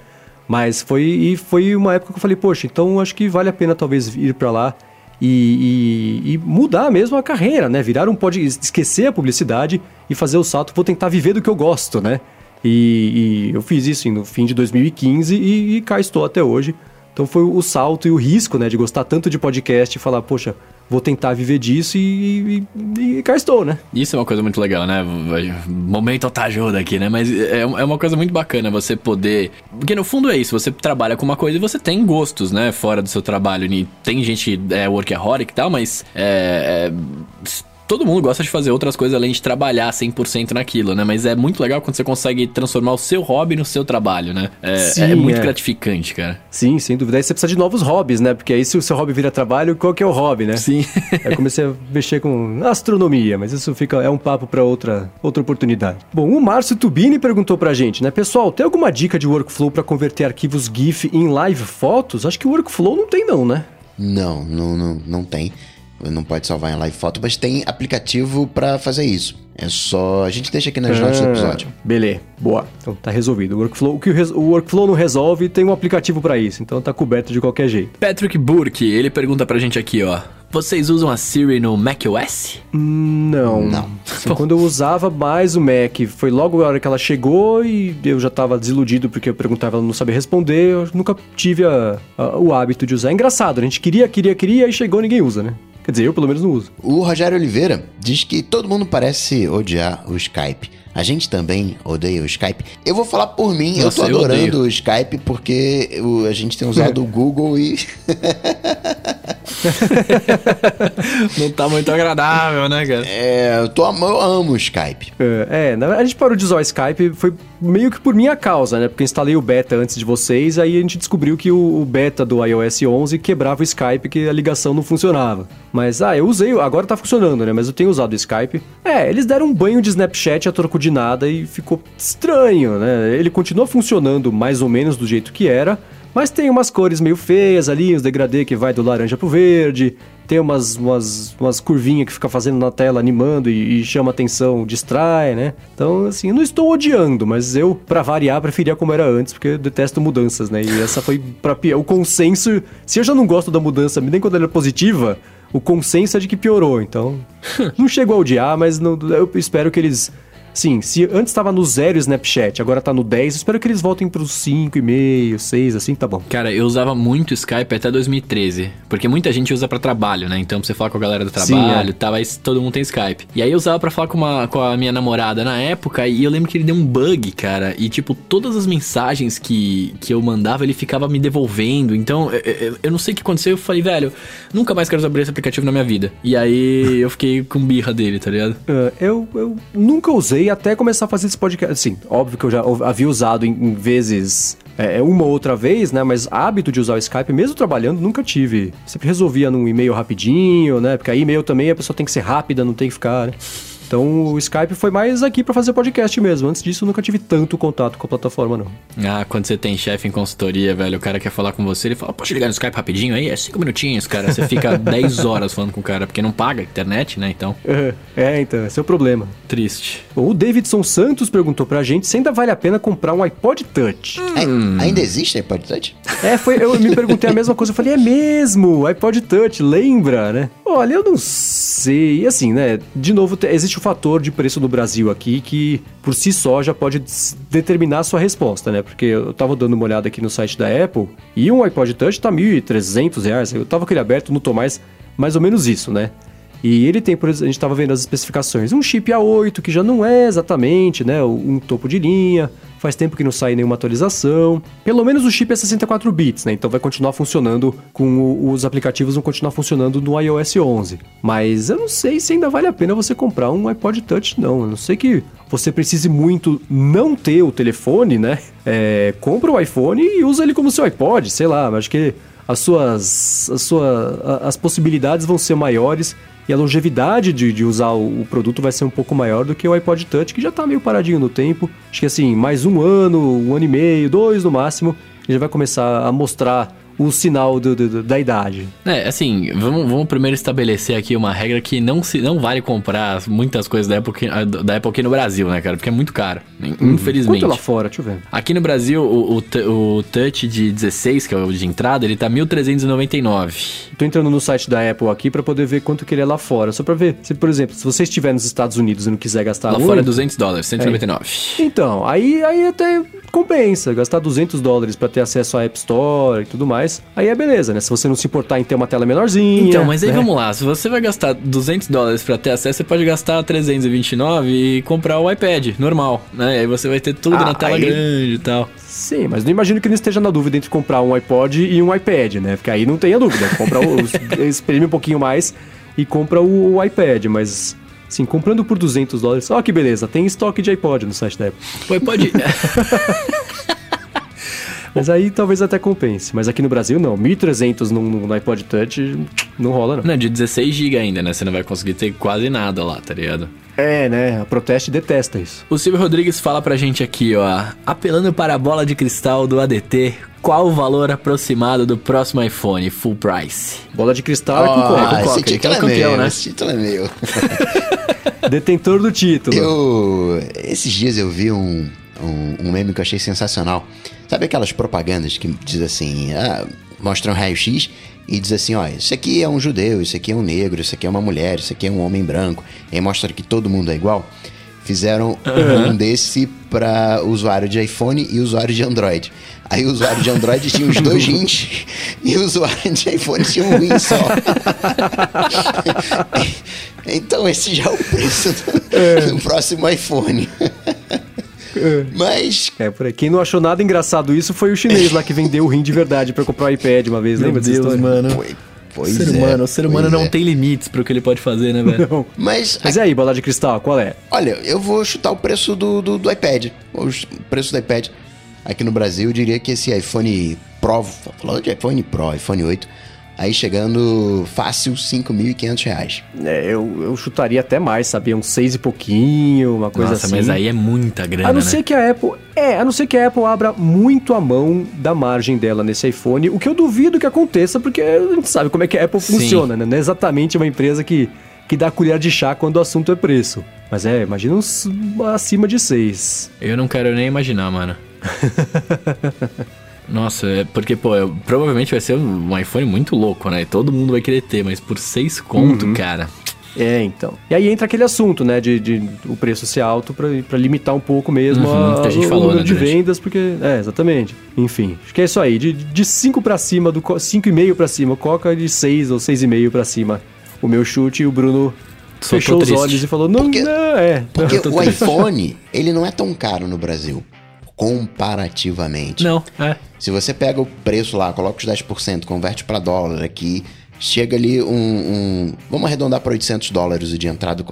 Mas foi, e foi uma época que eu falei, poxa, então acho que vale a pena talvez ir para lá e, e, e, mudar mesmo a carreira, né? Virar um pod, esquecer a publicidade e fazer o salto, vou tentar viver do que eu gosto, né? E, e eu fiz isso no fim de 2015 e, e cá estou até hoje. Então foi o salto e o risco, né, de gostar tanto de podcast e falar, poxa, vou tentar viver disso e, e, e cá estou, né? Isso é uma coisa muito legal, né? Momento tá ajuda aqui, né? Mas é, é uma coisa muito bacana você poder. Porque no fundo é isso, você trabalha com uma coisa e você tem gostos, né? Fora do seu trabalho. E tem gente é workaholic e tal, mas é, é todo mundo gosta de fazer outras coisas além de trabalhar 100% naquilo, né? Mas é muito legal quando você consegue transformar o seu hobby no seu trabalho, né? É, Sim, é muito é. gratificante, cara. Sim, sem dúvida. Aí você precisa de novos hobbies, né? Porque aí se o seu hobby vira trabalho, qual que é o hobby, né? Sim. aí comecei a mexer com astronomia, mas isso fica é um papo para outra outra oportunidade. Bom, o Márcio Tubini perguntou pra gente, né? Pessoal, tem alguma dica de workflow para converter arquivos GIF em live fotos? Acho que o workflow não tem não, né? Não, não, não, não tem não pode salvar em live foto, mas tem aplicativo para fazer isso. É só. A gente deixa aqui nas ah, notas do episódio. Beleza, boa. Então tá resolvido. O workflow, o que o, workflow não resolve, tem um aplicativo para isso. Então tá coberto de qualquer jeito. Patrick Burke, ele pergunta pra gente aqui, ó. Vocês usam a Siri no macOS? Não. Não. Assim, quando eu usava mais o Mac, foi logo a hora que ela chegou e eu já tava desiludido porque eu perguntava, ela não sabia responder. Eu nunca tive a, a, o hábito de usar. É engraçado, a gente queria, queria, queria e chegou ninguém usa, né? Quer dizer, eu pelo menos não uso. O Rogério Oliveira diz que todo mundo parece odiar o Skype. A gente também odeia o Skype. Eu vou falar por mim, Nossa, eu tô adorando eu o Skype porque a gente tem usado o Google e. Não tá muito agradável, né, cara? É, eu, tô, eu amo o Skype. É, é, a gente parou de usar o Skype, foi meio que por minha causa, né? Porque eu instalei o beta antes de vocês, aí a gente descobriu que o, o beta do iOS 11 quebrava o Skype, que a ligação não funcionava. Mas, ah, eu usei, agora tá funcionando, né? Mas eu tenho usado o Skype. É, eles deram um banho de Snapchat a troco de nada e ficou estranho, né? Ele continua funcionando mais ou menos do jeito que era, mas tem umas cores meio feias ali, os degradê que vai do laranja pro verde, tem umas, umas, umas curvinhas que fica fazendo na tela, animando e, e, chama atenção, distrai, né? Então, assim, eu não estou odiando, mas eu, para variar, preferia como era antes, porque eu detesto mudanças, né? E essa foi pra o consenso. Se eu já não gosto da mudança, nem quando ela é positiva, o consenso é de que piorou. Então, não chego a odiar, mas não, eu espero que eles Sim, se antes estava no zero Snapchat, agora tá no 10, espero que eles voltem pros 5,5, 6, assim, tá bom. Cara, eu usava muito Skype até 2013, porque muita gente usa para trabalho, né? Então, pra você falar com a galera do trabalho Sim, é. tal, aí todo mundo tem Skype. E aí eu usava para falar com, uma, com a minha namorada na época, e eu lembro que ele deu um bug, cara, e tipo, todas as mensagens que, que eu mandava, ele ficava me devolvendo. Então, eu, eu, eu não sei o que aconteceu, eu falei, velho, nunca mais quero abrir esse aplicativo na minha vida. E aí eu fiquei com birra dele, tá ligado? Uh, eu, eu nunca usei até começar a fazer esse podcast. Assim, óbvio que eu já havia usado em, em vezes é, é, uma ou outra vez, né? Mas hábito de usar o Skype, mesmo trabalhando, nunca tive. Sempre resolvia num e-mail rapidinho, né? Porque aí e-mail também a pessoa tem que ser rápida, não tem que ficar, né? Então o Skype foi mais aqui pra fazer podcast mesmo. Antes disso, eu nunca tive tanto contato com a plataforma, não. Ah, quando você tem chefe em consultoria, velho, o cara quer falar com você, ele fala, posso ligar no Skype rapidinho aí? É cinco minutinhos, cara. Você fica 10 horas falando com o cara, porque não paga a internet, né? Então, É, então, esse é o problema. triste. Bom, o Davidson Santos perguntou pra gente se ainda vale a pena comprar um iPod Touch. Ai- Ainda existe iPod Touch? É, foi, eu me perguntei a mesma coisa. Eu falei, é mesmo, iPod Touch, lembra, né? Olha, eu não sei. E assim, né? De novo, te- existe o fator de preço no Brasil aqui que, por si só, já pode determinar a sua resposta, né? Porque eu tava dando uma olhada aqui no site da Apple e um iPod Touch tá 1.300 reais. Eu tava com ele aberto, não tô mais, mais ou menos isso, né? E ele tem, por exemplo, a gente estava vendo as especificações, um chip A8, que já não é exatamente, né, um topo de linha, faz tempo que não sai nenhuma atualização. Pelo menos o chip é 64 bits, né, então vai continuar funcionando com o- os aplicativos vão continuar funcionando no iOS 11. Mas eu não sei se ainda vale a pena você comprar um iPod Touch, não. A não sei que você precise muito não ter o telefone, né, é, compra o iPhone e usa ele como seu iPod, sei lá, acho que as suas, as sua, a- as possibilidades vão ser maiores e a longevidade de, de usar o, o produto vai ser um pouco maior do que o iPod Touch, que já tá meio paradinho no tempo. Acho que assim, mais um ano, um ano e meio, dois no máximo, ele já vai começar a mostrar o sinal do- do- da idade. É, assim, vamos, vamos primeiro estabelecer aqui uma regra que não, se, não vale comprar muitas coisas da Apple, aqui- da Apple aqui no Brasil, né, cara? Porque é muito caro, infelizmente. Quanto lá fora, deixa eu ver. Aqui no Brasil, o, o, o Touch de 16, que é o de entrada, ele tá 1.399. Tô entrando no site da Apple aqui pra poder ver quanto que ele é lá fora, só pra ver. Se, por exemplo, se você estiver nos Estados Unidos e não quiser gastar Lá muito, fora é 200 dólares, 199. Então, aí, aí até compensa gastar 200 dólares pra ter acesso à App Store e tudo mais. Aí é beleza, né? Se você não se importar em ter uma tela menorzinha. Então, mas aí né? vamos lá, se você vai gastar 200 dólares pra ter acesso, você pode gastar 329 e comprar o iPad, normal, né? Aí você vai ter tudo Ah, na tela aí- grande e tal. Sim, mas não imagino que ele esteja na dúvida entre comprar um iPod e um iPad, né? Porque aí não tenha dúvida. Compra o, espreme um pouquinho mais e compra o, o iPad, mas. Sim, comprando por 200 dólares. Ó, que beleza, tem estoque de iPod no site da Apple. O iPod... Mas aí talvez até compense. Mas aqui no Brasil, não. 1.300 no, no iPod Touch não rola, não. não, de 16 GB ainda, né? Você não vai conseguir ter quase nada lá, tá ligado? É, né? A Proteste detesta isso. O Silvio Rodrigues fala pra gente aqui, ó. Apelando para a bola de cristal do ADT, qual o valor aproximado do próximo iPhone full price? Bola de cristal é com coca. Coca, esse ele título que é o é campeão, meu, né? esse título é meu. Detentor do título. Eu. Esses dias eu vi um, um, um meme que eu achei sensacional. Sabe aquelas propagandas que diz assim, ah, mostram raio-x e diz assim, ó, isso aqui é um judeu, isso aqui é um negro, isso aqui é uma mulher, isso aqui é um homem branco. E mostra que todo mundo é igual. Fizeram um desse para usuário de iPhone e usuário de Android. Aí o usuário de Android tinha os dois rins e o usuário de iPhone tinha um rim só. então esse já é o preço do, do próximo iPhone. Mas É, por aí. Quem não achou nada engraçado isso foi o chinês lá que vendeu o rim de verdade pra comprar o iPad uma vez. Lembra dessa história? mano. Foi- pois ser é, humano, o ser humano não é. tem limites pro que ele pode fazer, né, velho? Mas, Mas e aí, bola de cristal, qual é? olha, eu vou chutar o preço do, do, do iPad. O preço do iPad. Aqui no Brasil, eu diria que esse iPhone Pro, falando de iPhone Pro, iPhone 8, aí chegando fácil 5.500 reais. É, eu, eu chutaria até mais, sabia? Uns seis e pouquinho, uma coisa Nossa, assim. mas aí é muita grana, A não né? ser que a Apple. É, a não ser que a Apple abra muito a mão da margem dela nesse iPhone, o que eu duvido que aconteça, porque a gente sabe como é que a Apple Sim. funciona, né? Não é exatamente uma empresa que, que dá colher de chá quando o assunto é preço. Mas é, imagina uns acima de seis. Eu não quero nem imaginar, mano. Nossa, é porque, pô, eu- provavelmente vai ser um iPhone muito louco, né? Todo mundo vai querer ter, mas por seis conto, Uhum. cara. É, então. E aí entra aquele assunto, né, de, de o preço ser alto pra, pra limitar um pouco mesmo Uhum, a, a gente o falou, número né, de durante. vendas, porque... É, exatamente. Enfim, acho que é isso aí. De, de 5 pra cima, do 5,5 pra cima, o Coca de 6 ou 6,5 pra cima. O meu chute e o Bruno Só fechou os olhos e falou, não, Porque- não, é. Porque tô o triste. iPhone, ele não é tão caro no Brasil, comparativamente. Não, é. Se você pega o preço lá, coloca os 10%, converte para dólar aqui, chega ali um, um- Vamos arredondar para 800 dólares o de entrada.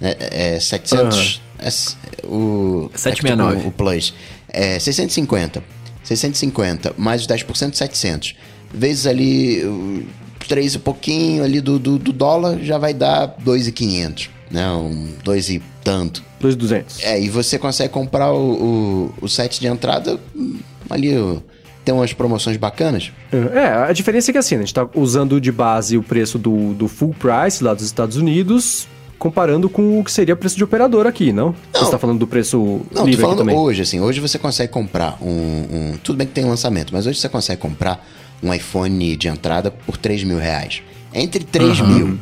Né? É 700. é s- o, 769. é o, Plus. É 650. 650 mais os 10%, 700. Vezes ali. o 3 e pouquinho ali do, do, do dólar já vai dar 2,500. Né? Um dois e tanto. 2,200. É, e você consegue comprar o, o, o set de entrada hum, ali, o- tem umas promoções bacanas. É, a diferença é que assim, a gente tá usando de base o preço do, do full price lá dos Estados Unidos, comparando com o que seria o preço de operador aqui, não? Você tá falando do preço Não, tô livre aqui falando também. hoje, assim. Hoje você consegue comprar um, um- Tudo bem que tem lançamento, mas hoje você consegue comprar um iPhone de entrada por 3 mil reais. Entre 3 mil.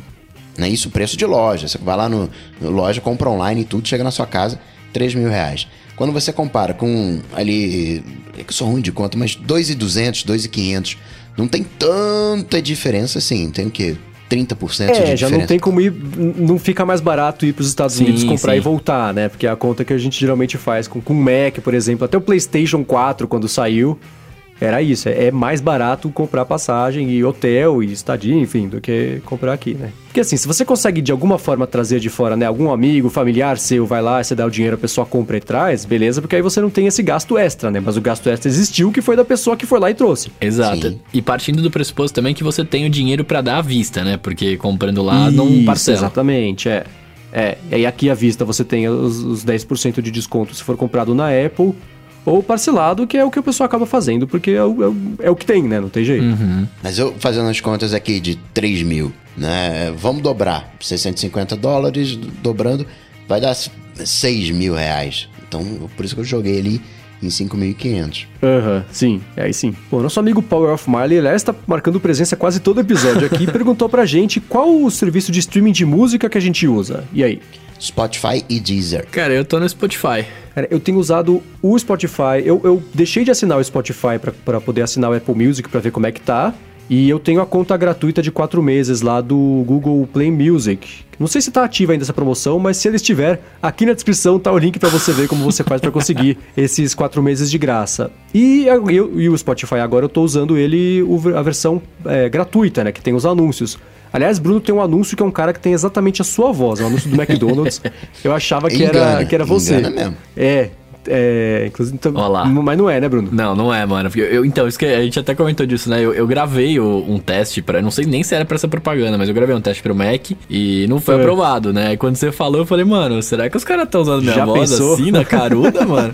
Né? Isso preço de loja. Você vai lá no, no loja, compra online e tudo, chega na sua casa, 3 mil reais. Quando você compara com ali. É que eu sou ruim de conta, mas 2,200, 2,500. Não tem tanta diferença assim. Tem o quê? 30% de É, diferença. já não tem como ir. Não fica mais barato ir para os Estados Sim, Unidos comprar sim. e voltar, né? Porque é a conta que a gente geralmente faz com, com o Mac, por exemplo. Até o PlayStation 4, quando saiu, era isso. É, é mais barato comprar passagem e hotel e estadia, enfim, do que comprar aqui, né? Porque assim, se você consegue de alguma forma trazer de fora, né? Algum amigo, familiar seu vai lá, você dá o dinheiro, a pessoa compra e traz, beleza? Porque aí você não tem esse gasto extra, né? Mas o gasto extra existiu, que foi da pessoa que foi lá e trouxe. Exato. Sim. E partindo do pressuposto também que você tem o dinheiro pra dar à vista, né? Porque comprando lá não Isso, parcela. Exatamente, é. É, e aqui à vista você tem os, os 10% de desconto se for comprado na Apple, ou parcelado, que é o que o pessoal acaba fazendo, porque é o, é o, é o que tem, né? Não tem jeito. Mas eu fazendo as contas aqui de 3 mil, né? Vamos dobrar. 650 dólares, dobrando, vai dar 6 mil reais. Então, por isso que eu joguei ali em 5.500. Aham, sim, é aí sim. Bom, nosso amigo Power of Marley, aliás, está marcando presença quase todo episódio aqui, perguntou pra gente qual o serviço de streaming de música que a gente usa. E aí? Spotify e Deezer. Cara, eu tô no Spotify. Cara, eu tenho usado o Spotify. Eu, eu deixei de assinar o Spotify pra- pra poder assinar o Apple Music pra ver como é que tá. E eu tenho a conta gratuita de quatro meses lá do Google Play Music. Não sei se tá ativa ainda essa promoção, mas se ele estiver, aqui na descrição tá o link pra você ver como você faz pra conseguir esses quatro meses de graça. E, a- eu- e o Spotify agora eu tô usando ele, a versão é, gratuita, né? Que tem os anúncios. Aliás, Bruno tem um anúncio que é um cara que tem exatamente a sua voz, é um anúncio do McDonald's. Eu achava que era, Engana, que era você. engana mesmo. É, é, inclusive, então, Ó lá. mas não é, né, Bruno? Não, não é, mano. Porque eu, então, isso que a gente até comentou disso, né? Eu, eu gravei o- um teste pra. Não sei nem se era pra essa propaganda, mas eu gravei um teste pro Mac e não foi É. aprovado, né? E quando você falou, eu falei, mano, será que os caras estão usando minha Já voz pensou? assim na caruda, mano?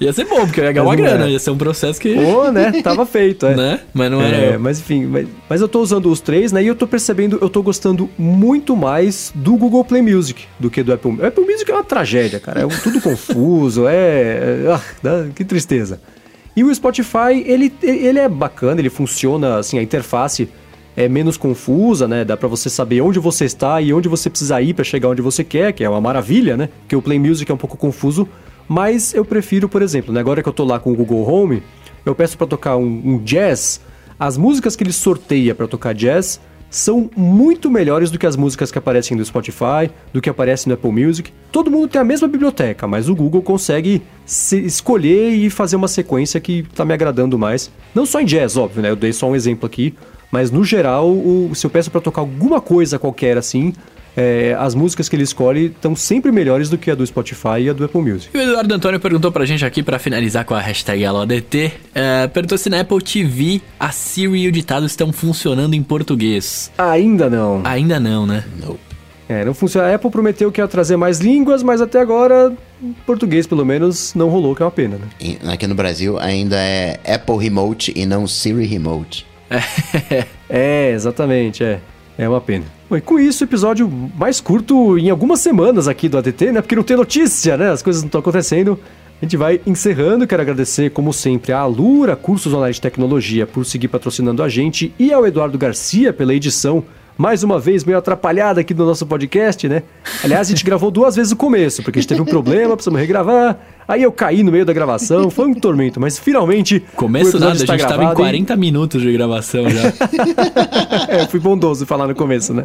Ia ser bom, porque eu ia ganhar uma grana, é. ia ser um processo que. Ô, né? Tava feito, é. né? Mas não era. É, eu. mas enfim, mas, mas eu tô usando os três, né? E eu tô percebendo, eu tô gostando muito mais do Google Play Music do que do Apple Music. O Apple Music é uma tragédia, cara. É tudo confuso, é. é- ah, que tristeza. E o Spotify, ele, ele é bacana, ele funciona, assim, a interface é menos confusa, né? Dá pra você saber onde você está e onde você precisa ir pra chegar onde você quer, que é uma maravilha, né? Porque o Play Music é um pouco confuso, mas eu prefiro, por exemplo, né? agora que eu tô lá com o Google Home, eu peço pra tocar um, um jazz, as músicas que ele sorteia pra tocar jazz são muito melhores do que as músicas que aparecem no Spotify, do que aparecem no Apple Music. Todo mundo tem a mesma biblioteca, mas o Google consegue se- escolher e fazer uma sequência que tá me agradando mais. Não só em jazz, óbvio, né? Eu dei só um exemplo aqui, mas no geral, o- se eu peço pra tocar alguma coisa qualquer assim, é, as músicas que ele escolhe estão sempre melhores do que a do Spotify e a do Apple Music. E o Eduardo Antônio perguntou pra gente aqui, pra finalizar com a hashtag AloADT, é, perguntou se na Apple TV a Siri e o ditado estão funcionando em português. Ainda não. Ainda não, né? Nope. É, não funciona. A Apple prometeu que ia trazer mais línguas, mas até agora, em português pelo menos, não rolou, que é uma pena, né? E Aqui no Brasil ainda é Apple Remote e não Siri Remote. É, exatamente, é. É uma pena. Bom, e com isso, episódio mais curto em algumas semanas aqui do ADT, né? Porque não tem notícia, né? As coisas não estão acontecendo. A gente vai encerrando. Quero agradecer, como sempre, a Alura Cursos Online de Tecnologia por seguir patrocinando a gente e ao Eduardo Garcia pela edição. Mais uma vez, meio atrapalhada aqui no nosso podcast, né? Aliás, a gente gravou duas vezes o começo, porque a gente teve um problema, precisamos regravar. Aí eu caí no meio da gravação, foi um tormento, mas finalmente. Começo nada, a gente tava em gravado e- 40 minutos de gravação já. é, eu fui bondoso falar no começo, né?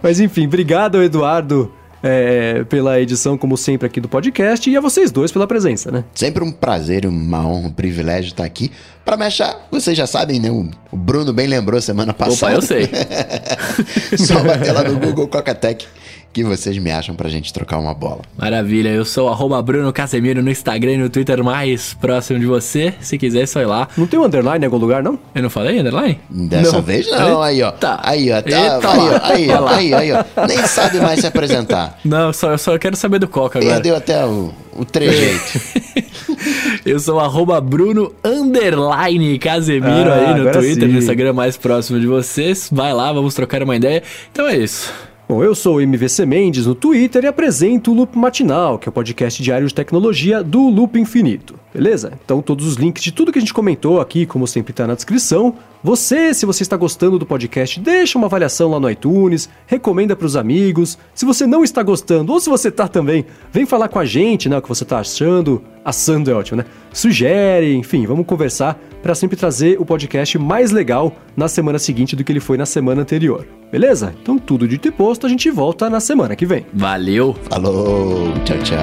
Mas enfim, obrigado, Eduardo, é, pela edição, como sempre, aqui do podcast, e a vocês dois pela presença, né? Sempre um prazer, uma honra, um privilégio estar aqui. Pra me achar, vocês já sabem, né? O Bruno bem lembrou semana Opa, passada. eu sei. Só bater lá no Google Cocatec que vocês me acham pra gente trocar uma bola. Maravilha, eu sou arroba Bruno Casemiro no Instagram e no Twitter mais próximo de você. Se quiser, só ir lá. Não tem um underline em algum lugar, não? Eu não falei underline? Dessa Não. vez não, aí ó. Tá. Aí ó, tá, Eita aí, ó, aí, ó, lá. aí, aí, ó. Nem sabe mais se apresentar. Não, só, eu só quero saber do Coca agora. Perdeu até o, o trejeito. Eu sou arroba Bruno underline Casemiro Ah, aí no Twitter, sim. no Instagram mais próximo de vocês. Vai lá, vamos trocar uma ideia. Então é isso. Bom, eu sou o MVC Mendes no Twitter e apresento o Loop Matinal, que é o podcast diário de tecnologia do Loop Infinito. Beleza? Então todos os links de tudo que a gente comentou aqui, como sempre está na descrição. Você, se você está gostando do podcast, deixa uma avaliação lá no iTunes, recomenda para os amigos. Se você não está gostando, ou se você tá também, vem falar com a gente, né, o que você tá achando. Assando é ótimo, né? Sugere, enfim, vamos conversar para sempre trazer o podcast mais legal na semana seguinte do que ele foi na semana anterior. Beleza? Então tudo dito e posto, a gente volta na semana que vem. Valeu! Falou, tchau, tchau.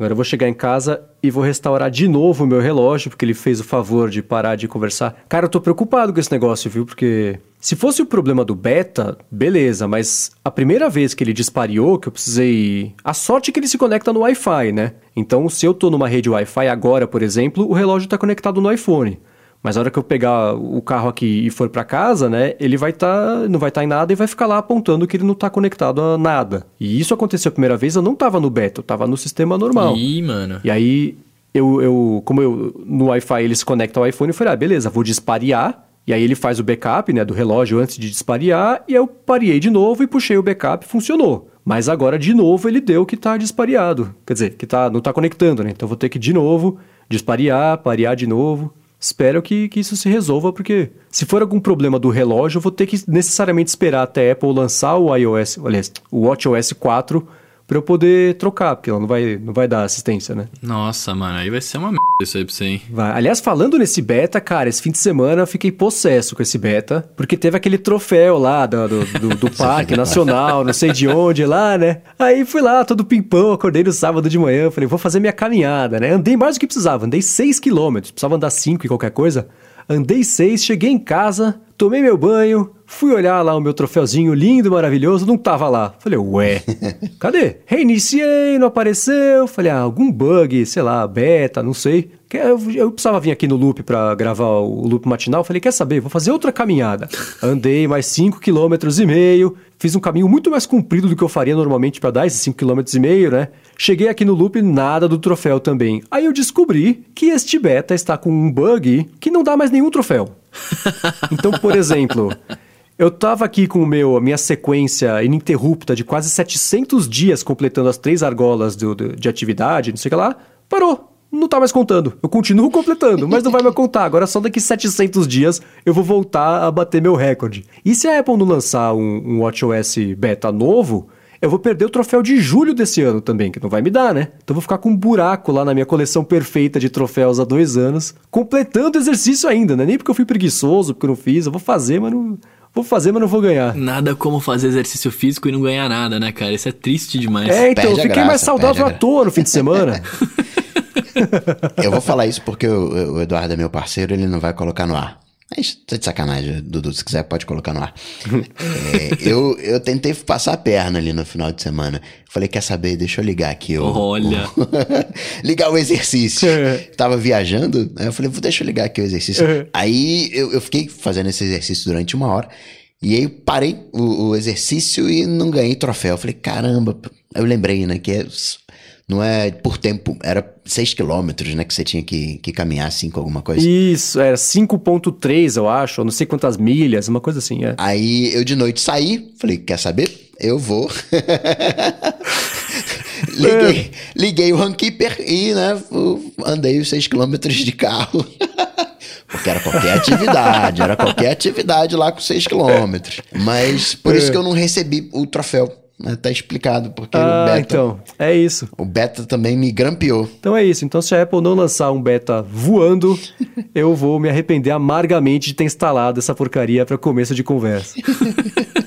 Agora eu vou chegar em casa e vou restaurar de novo o meu relógio, porque ele fez o favor de parar de conversar. Cara, eu tô preocupado com esse negócio, viu? Porque se fosse o problema do beta, beleza, mas a primeira vez que ele dispariou, que eu precisei. A sorte é que ele se conecta no Wi-Fi, né? Então, se eu tô numa rede Wi-Fi agora, por exemplo, o relógio tá conectado no iPhone. Mas na hora que eu pegar o carro aqui e for para casa, né, ele vai estar, não vai estar em nada e vai ficar lá apontando que ele não está conectado a nada. E isso aconteceu a primeira vez, eu não estava no beta, eu estava no sistema normal. Ih, mano. E aí eu, eu como eu no Wi-Fi ele se conecta ao iPhone, eu falei: "Ah, beleza, vou disparear". E aí ele faz o backup, né, do relógio antes de disparear, e eu parei de novo e puxei o backup, funcionou. Mas agora de novo ele deu que tá dispareado. Quer dizer, que tá, não tá conectando, né? Então eu vou ter que de novo disparear, parear de novo. Espero que, que isso se resolva, porque se for algum problema do relógio, eu vou ter que necessariamente esperar até a Apple lançar o iOS, aliás, o WatchOS 4 para eu poder trocar, porque ela não vai, não vai dar assistência, né? Nossa, mano, aí vai ser uma merda isso aí pra você, hein? Vai. Aliás, falando nesse beta, cara, esse fim de semana eu fiquei possesso com esse beta, porque teve aquele troféu lá do, do, do- do Parque Nacional, não sei de onde lá, né? Aí fui lá, todo pimpão, acordei no sábado de manhã, falei, vou fazer minha caminhada, né? Andei mais do que precisava, andei 6 quilômetros, precisava andar 5 e qualquer coisa. Andei 6, cheguei em casa, tomei meu banho, fui olhar lá o meu troféuzinho lindo, maravilhoso, não tava lá. Falei, ué, cadê? Reiniciei, não apareceu. Falei, ah, algum bug, sei lá, beta, não sei. Eu, precisava vir aqui no loop pra gravar o loop matinal. Falei, quer saber? Vou fazer outra caminhada. Andei mais 5 km e meio. Fiz um caminho muito mais comprido do que eu faria normalmente pra dar esses 5 km e meio, né? Cheguei aqui no loop, nada do troféu também. Aí eu descobri que este beta está com um bug que não dá mais nenhum troféu. Então, por exemplo, eu tava aqui com o meu, a minha sequência ininterrupta de quase 700 dias completando as três argolas do- do- de atividade, não sei o que lá, parou. Não tá mais contando. Eu continuo completando, mas não vai mais contar. Agora só daqui 700 dias eu vou voltar a bater meu recorde. E se a Apple não lançar um, um WatchOS beta novo, eu vou perder o troféu de julho desse ano também, que não vai me dar, né? Então eu vou ficar com um buraco lá na minha coleção perfeita de troféus há dois anos, completando o exercício ainda, né? Nem porque eu fui preguiçoso, porque eu não fiz, eu vou fazer, mas não. Vou fazer, mas não vou ganhar. Nada como fazer exercício físico e não ganhar nada, né, cara? Isso é triste demais. É, então, fiquei graça, mais saudável à toa no fim de semana. Eu vou falar isso porque o, o Eduardo é meu parceiro, ele não vai colocar no ar. Mas tá de sacanagem, Dudu, se quiser pode colocar no ar. É, eu, eu tentei passar a perna ali no final de semana. Falei, quer saber, deixa eu ligar aqui. o- Olha. o- ligar o exercício. Tava viajando, aí eu falei, "Vou- deixa eu ligar aqui o exercício. aí eu, eu fiquei fazendo esse exercício durante uma hora. E aí parei o, o exercício e não ganhei troféu. Eu falei, caramba, eu lembrei, né, que é- não é por tempo, era 6 quilômetros, né, que você tinha que, que caminhar 5 alguma coisa. Isso, era 5.3, eu acho, ou não sei quantas milhas, uma coisa assim, é. Aí eu de noite saí, falei, quer saber? Eu vou. liguei, liguei o Runkeeper e, né, andei os 6 quilômetros de carro. Porque era qualquer atividade, era qualquer atividade lá com 6 quilômetros. Mas por isso que eu não recebi o troféu. Tá explicado, porque o Ah, beta, então, é isso. o beta também me grampeou. Então é isso. Então, se a Apple não lançar um beta voando, eu vou me arrepender amargamente de ter instalado essa porcaria para começo de conversa.